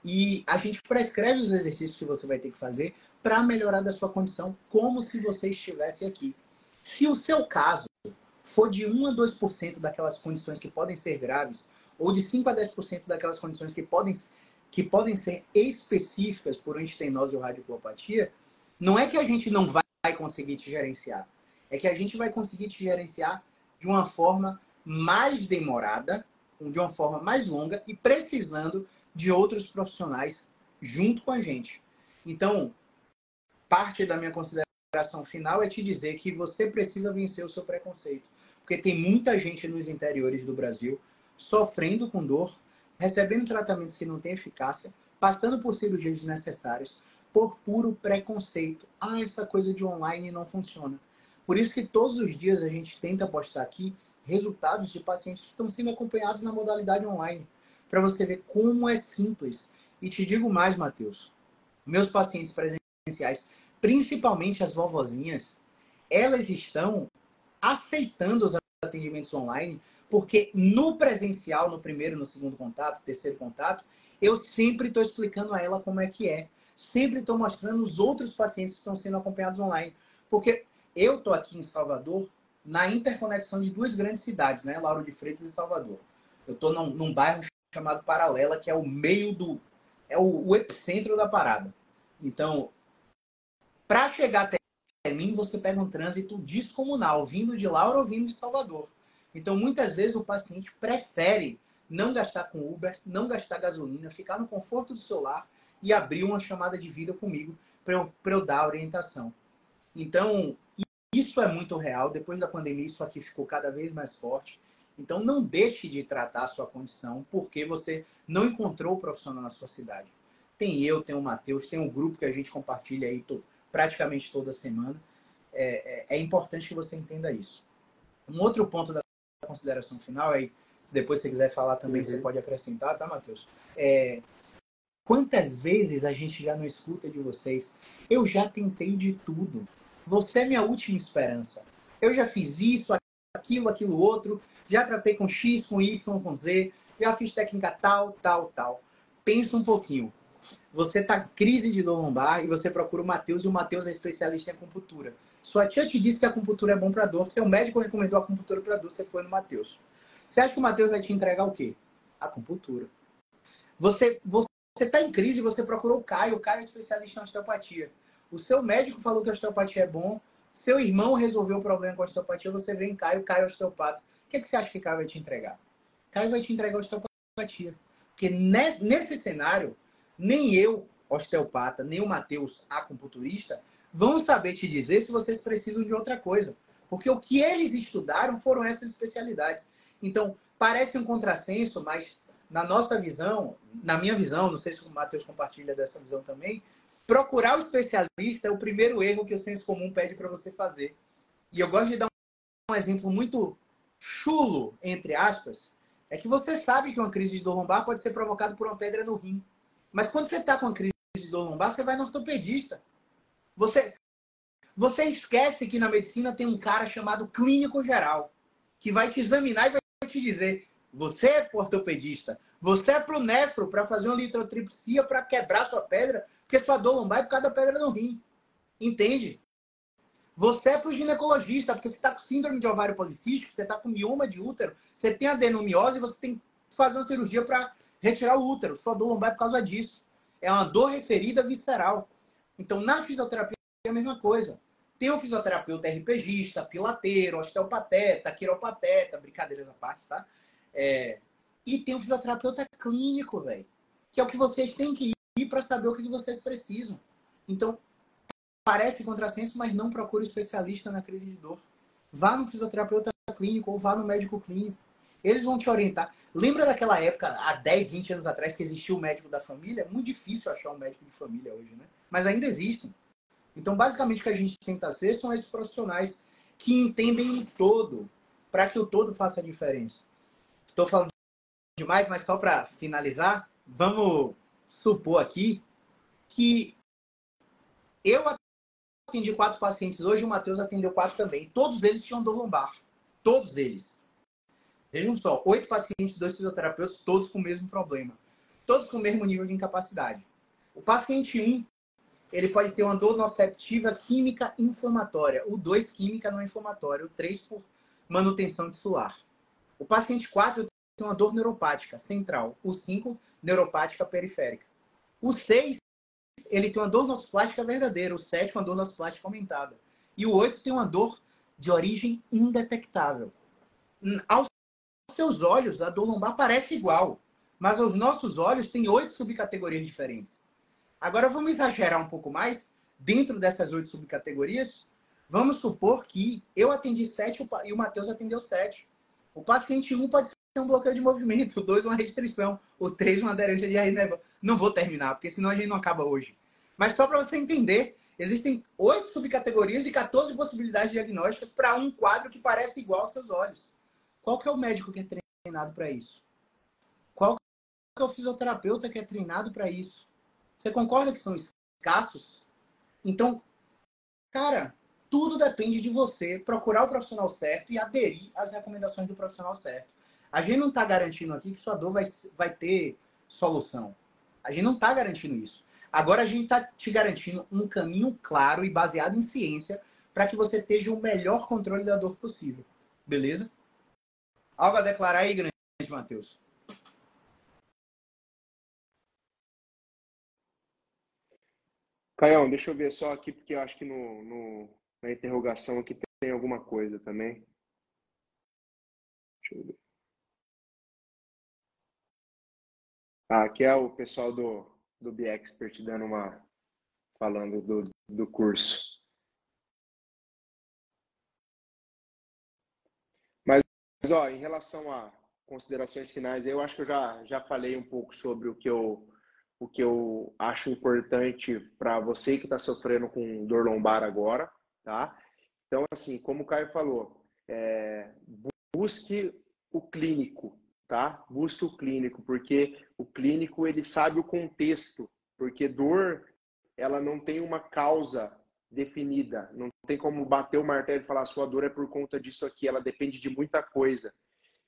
E a gente prescreve os exercícios que você vai ter que fazer para melhorar da sua condição, como se você estivesse aqui. Se o seu caso for de 1 a 2% daquelas condições que podem ser graves, ou de 5 a 10% daquelas condições que podem, que podem ser específicas por antenose ou radiculopatia, não é que a gente não vai conseguir te gerenciar, é que a gente vai conseguir te gerenciar de uma forma mais demorada, de uma forma mais longa e precisando de outros profissionais junto com a gente. Então, parte da minha consideração final é te dizer que você precisa vencer o seu preconceito. Porque tem muita gente nos interiores do Brasil sofrendo com dor, recebendo tratamentos que não têm eficácia, passando por cirurgias desnecessárias, por puro preconceito. Ah, essa coisa de online não funciona. Por isso que todos os dias a gente tenta postar aqui resultados de pacientes que estão sendo acompanhados na modalidade online, para você ver como é simples. E te digo mais, Matheus, meus pacientes presenciais principalmente as vovozinhas, elas estão aceitando os atendimentos online, porque no presencial, no primeiro, no segundo contato, terceiro contato, eu sempre estou explicando a ela como é que é. Sempre estou mostrando os outros pacientes que estão sendo acompanhados online. Porque eu estou aqui em Salvador, na interconexão de duas grandes cidades, né? Lauro de Freitas e Salvador. Eu estou num, num, bairro chamado Paralela, que é o meio do. é o, o epicentro da parada. Então, para chegar até mim, você pega um trânsito descomunal, vindo de Laura ou vindo de Salvador. Então, muitas vezes, o paciente prefere não gastar com Uber, não gastar gasolina, ficar no conforto do seu lar e abrir uma chamada de vida comigo para eu, eu dar orientação. Então, isso é muito real. Depois da pandemia, isso aqui ficou cada vez mais forte. Então, não deixe de tratar a sua condição porque você não encontrou o profissional na sua cidade. Tem eu, tem o Matheus, tem um grupo que a gente compartilha aí praticamente toda semana. É, é, é, importante que você entenda isso. Um outro ponto da consideração final, aí, se depois você quiser falar também, uhum. você pode acrescentar, tá, Matheus? É, quantas vezes a gente já não escuta de vocês? Eu já tentei de tudo. Você é minha última esperança. Eu já fiz isso, aquilo, aquilo outro. Já tratei com X, com Y, com Z. Já fiz técnica tal, tal, tal. Pensa um pouquinho você está em crise de dor lombar e você procura o Matheus e o Matheus é especialista em acupuntura. Sua tia te disse que a acupuntura é bom para dor, seu médico recomendou a acupuntura para dor, você foi no Matheus. Você acha que o Matheus vai te entregar o quê? Acupuntura. Você você está em crise, você procurou o Caio, o Caio é especialista em osteopatia. O seu médico falou que a osteopatia é bom, Seu irmão resolveu o problema com a osteopatia, você vem em Caio, Caio é osteopata. O que, é que você acha que Caio vai te entregar? Caio vai te entregar a osteopatia. Porque nesse cenário, nem eu, osteopata, nem o Matheus, acupunturista, vão saber te dizer se vocês precisam de outra coisa. Porque o que eles estudaram foram essas especialidades. Então, parece um contrassenso, mas na nossa visão, na minha visão, não sei se o Matheus compartilha dessa visão também, procurar o especialista é o primeiro erro que o senso comum pede para você fazer. E eu gosto de dar um exemplo muito chulo, entre aspas, é que você sabe que uma crise de dor lombar pode ser provocada por uma pedra no rim. Mas quando você está com uma crise de dor lombar, você vai no ortopedista. Você, você esquece que na medicina tem um cara chamado clínico geral, que vai te examinar e vai te dizer: você é ortopedista, você é pro nefro para fazer uma litrotripsia para quebrar sua pedra, porque sua dor lombar é por causa da pedra no rim. Entende? Você é pro ginecologista, porque você está com síndrome de ovário policístico, você está com mioma de útero, você tem adenomiose, você tem que fazer uma cirurgia para retirar o útero. Sua dor lombar é por causa disso. É uma dor referida visceral. Então, na fisioterapia é a mesma coisa. Tem o fisioterapeuta RPGista, pilateiro, osteopateta, quiropateta, brincadeiras à parte, tá? É... E tem o fisioterapeuta clínico, velho. Que é o que vocês têm que ir para saber o que vocês precisam. Então, parece contrassenso, mas não procure especialista na crise de dor. Vá no fisioterapeuta clínico ou vá no médico clínico. Eles vão te orientar. Lembra daquela época, há 10, 20 anos atrás, que existia o médico da família? É muito difícil achar um médico de família hoje, né? Mas ainda existem. Então, basicamente, o que a gente tenta ser são esses profissionais que entendem o todo, para que o todo faça a diferença. Estou falando demais, mas só para finalizar, vamos supor aqui que eu atendi quatro pacientes hoje, o Matheus atendeu quatro também. Todos eles tinham dor lombar. Todos eles. Vejam só, oito pacientes, dois fisioterapeutas, todos com o mesmo problema. Todos com o mesmo nível de incapacidade. O paciente 1, um, ele pode ter uma dor nociceptiva química inflamatória. O 2, química não inflamatória. O 3, por manutenção tissular. O paciente 4 tem uma dor neuropática central. O 5, neuropática periférica. O 6, ele tem uma dor nociplástica verdadeira. O 7, uma dor nociplástica aumentada. E o 8 tem uma dor de origem indetectável. Aos seus olhos, a dor lombar parece igual, mas aos nossos olhos tem oito subcategorias diferentes. Agora vamos exagerar um pouco mais dentro dessas oito subcategorias. Vamos supor que eu atendi sete e o Matheus atendeu sete. O paciente 1 um pode ser um bloqueio de movimento, o 2 uma restrição, o 3 uma aderência de raiz Não vou terminar, porque senão a gente não acaba hoje. Mas só para você entender, existem oito subcategorias e 14 possibilidades diagnósticas para um quadro que parece igual aos seus olhos. Qual que é o médico que é treinado para isso? Qual que é o fisioterapeuta que é treinado para isso? Você concorda que são escassos? Então, cara, tudo depende de você procurar o profissional certo e aderir às recomendações do profissional certo. A gente não está garantindo aqui que sua dor vai, vai ter solução. A gente não está garantindo isso. Agora a gente está te garantindo um caminho claro e baseado em ciência para que você esteja o melhor controle da dor possível. Beleza? Algo a declarar aí, grande Matheus? Caião, deixa eu ver só aqui, porque eu acho que no, no, na interrogação aqui tem alguma coisa também. Deixa eu ver. Ah, aqui é o pessoal do, do BXpert dando uma. falando do, do curso. Mas, ó, em relação a considerações finais, eu acho que eu já, já falei um pouco sobre o que eu, o que eu acho importante para você que está sofrendo com dor lombar agora, tá? Então, assim, como o Caio falou, é, busque o clínico, tá? Busque o clínico, porque o clínico ele sabe o contexto, porque dor ela não tem uma causa definida. Não tem como bater o martelo e falar sua dor é por conta disso aqui. Ela depende de muita coisa.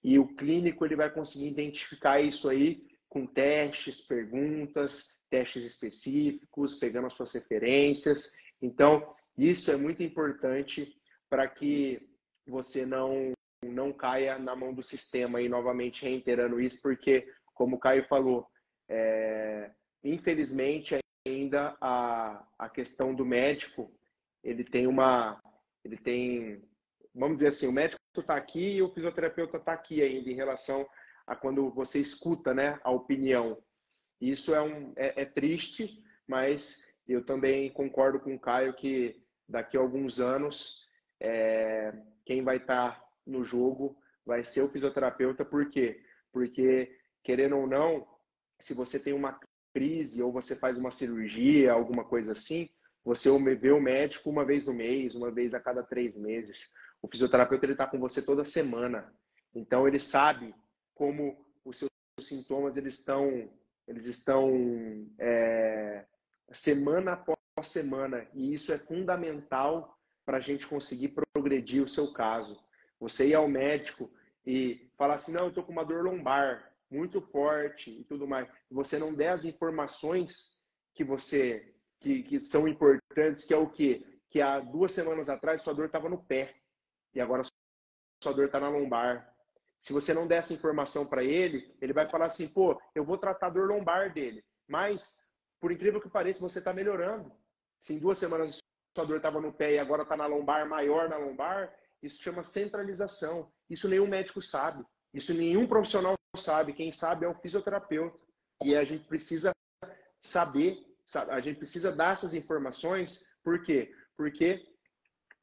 E o clínico ele vai conseguir identificar isso aí com testes, perguntas, testes específicos, pegando as suas referências. Então, isso é muito importante para que você não não caia na mão do sistema e novamente reiterando isso, porque como o Caio falou, é, infelizmente ainda a, a questão do médico, ele tem uma ele tem, vamos dizer assim, o médico está aqui e o fisioterapeuta está aqui ainda em relação a quando você escuta, né, a opinião. Isso é, um, é, é triste, mas eu também concordo com o Caio que daqui a alguns anos é, quem vai estar tá no jogo vai ser o fisioterapeuta. Por quê? Porque, querendo ou não, se você tem uma crise ou você faz uma cirurgia, alguma coisa assim, você vê o médico uma vez no mês, uma vez a cada três meses. O fisioterapeuta ele está com você toda semana, então ele sabe como os seus sintomas eles estão, eles estão é, semana após semana e isso é fundamental para a gente conseguir progredir o seu caso. Você ir ao médico e falar assim, não, eu estou com uma dor lombar muito forte e tudo mais. Você não der as informações que você que, que são importantes, que é o quê? Que há duas semanas atrás sua dor estava no pé e agora sua dor está na lombar. Se você não der essa informação para ele, ele vai falar assim, pô, eu vou tratar a dor lombar dele. Mas, por incrível que pareça, você está melhorando. Se em duas semanas sua dor estava no pé e agora está na lombar, maior na lombar, isso chama centralização. Isso nenhum médico sabe. Isso nenhum profissional sabe. Quem sabe é o fisioterapeuta. E a gente precisa saber, a gente precisa dar essas informações. Por quê? Porque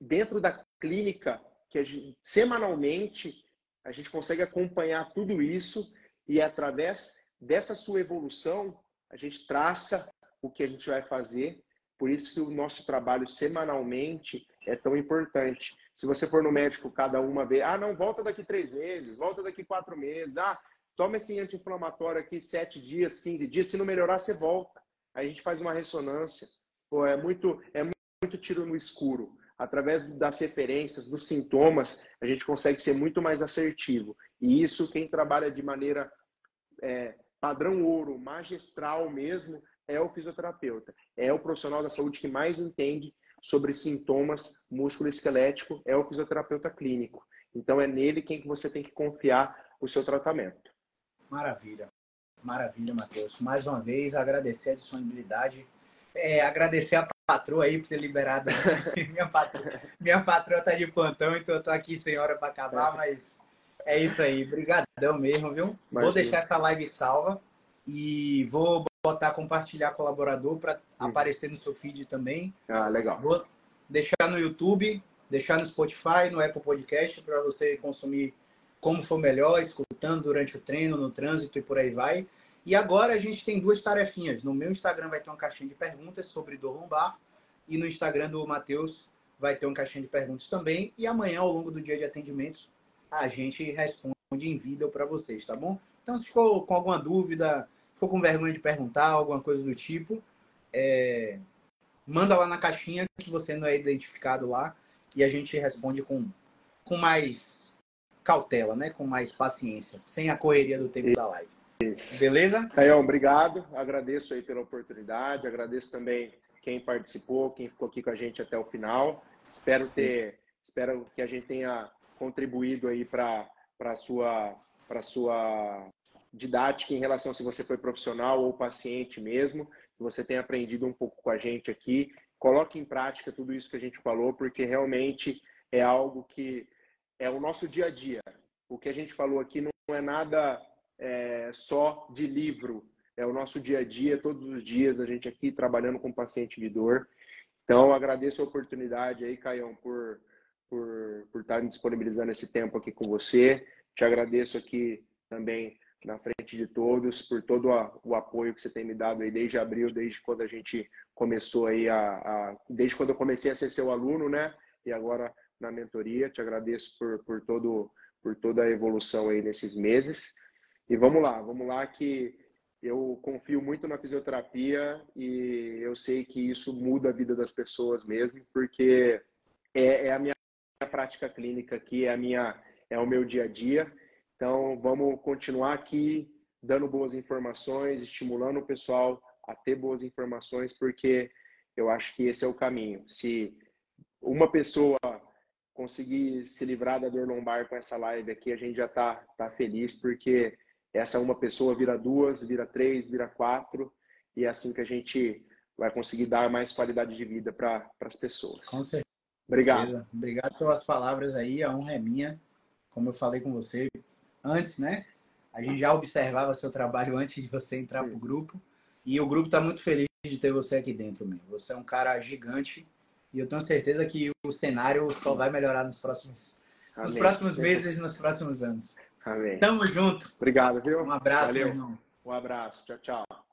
dentro da clínica, que gente, semanalmente a gente consegue acompanhar tudo isso e através dessa sua evolução a gente traça o que a gente vai fazer. Por isso que o nosso trabalho semanalmente é tão importante. Se você for no médico cada uma vez, ah, não, volta daqui três meses, volta daqui quatro meses, ah, toma esse anti-inflamatório aqui sete dias, quinze dias, se não melhorar, você volta. Aí a gente faz uma ressonância. Pô, é muito, é muito tiro no escuro. Através das referências, dos sintomas, a gente consegue ser muito mais assertivo. E isso, quem trabalha de maneira é, padrão ouro, magistral mesmo, é o fisioterapeuta. É o profissional da saúde que mais entende sobre sintomas músculo-esquelético é o fisioterapeuta clínico. Então é nele quem você tem que confiar o seu tratamento. Maravilha. Maravilha, Matheus. Mais uma vez, agradecer a disponibilidade. É, agradecer a patroa aí por ter liberado. minha, patroa, minha patroa tá de plantão, então eu tô aqui sem hora para acabar, mas é isso aí. Obrigadão mesmo, viu? Imagina. Vou deixar essa live salva e vou botar compartilhar colaborador para aparecer no seu feed também. Ah, legal. Vou deixar no YouTube, deixar no Spotify, no Apple Podcast para você consumir como for melhor, escutando durante o treino, no trânsito e por aí vai. E agora a gente tem duas tarefinhas. No meu Instagram vai ter uma caixinha de perguntas sobre dor lombar e no Instagram do Matheus vai ter uma caixinha de perguntas também. E amanhã, ao longo do dia de atendimentos, a gente responde em vídeo para vocês, tá bom? Então, se ficou com alguma dúvida, ficou com vergonha de perguntar, alguma coisa do tipo, é, manda lá na caixinha que você não é identificado lá e a gente responde com, com mais cautela, né? Com mais paciência, sem a correria do tempo da live. Beleza? Caio, obrigado. Agradeço aí pela oportunidade. Agradeço também quem participou, quem ficou aqui com a gente até o final. Espero ter, espero que a gente tenha contribuído aí para para sua para sua didática em relação se você foi profissional ou paciente mesmo, que você tenha aprendido um pouco com a gente aqui. Coloque em prática tudo isso que a gente falou, porque realmente é algo que é o nosso dia a dia. O que a gente falou aqui não é nada é, só de livro, é o nosso dia a dia, todos os dias a gente aqui trabalhando com paciente de dor. Então, agradeço a oportunidade aí, Caião, por, por, por estar me disponibilizando esse tempo aqui com você. Te agradeço aqui também na frente de todos, por todo a, o apoio que você tem me dado aí desde abril, desde quando a gente começou aí a, a, desde quando eu comecei a ser seu aluno, né? E agora na mentoria. Te agradeço por, por todo por toda a evolução aí nesses meses. E vamos lá, vamos lá que eu confio muito na fisioterapia e eu sei que isso muda a vida das pessoas mesmo, porque é, é a minha prática clínica aqui, é a minha é o meu dia a dia então, vamos continuar aqui dando boas informações, estimulando o pessoal a ter boas informações, porque eu acho que esse é o caminho. Se uma pessoa conseguir se livrar da dor lombar com essa live aqui, a gente já está tá feliz, porque essa uma pessoa vira duas, vira três, vira quatro, e é assim que a gente vai conseguir dar mais qualidade de vida para as pessoas. Com certeza. Obrigado. Obrigado pelas palavras aí, a honra é minha. Como eu falei com você antes, né? A gente já observava seu trabalho antes de você entrar para o grupo. E o grupo está muito feliz de ter você aqui dentro, meu. Você é um cara gigante e eu tenho certeza que o cenário só vai melhorar nos próximos, nos próximos meses e nos próximos anos. Amém. Tamo junto. Obrigado, viu? Um abraço, Valeu. meu irmão. Um abraço. Tchau, tchau.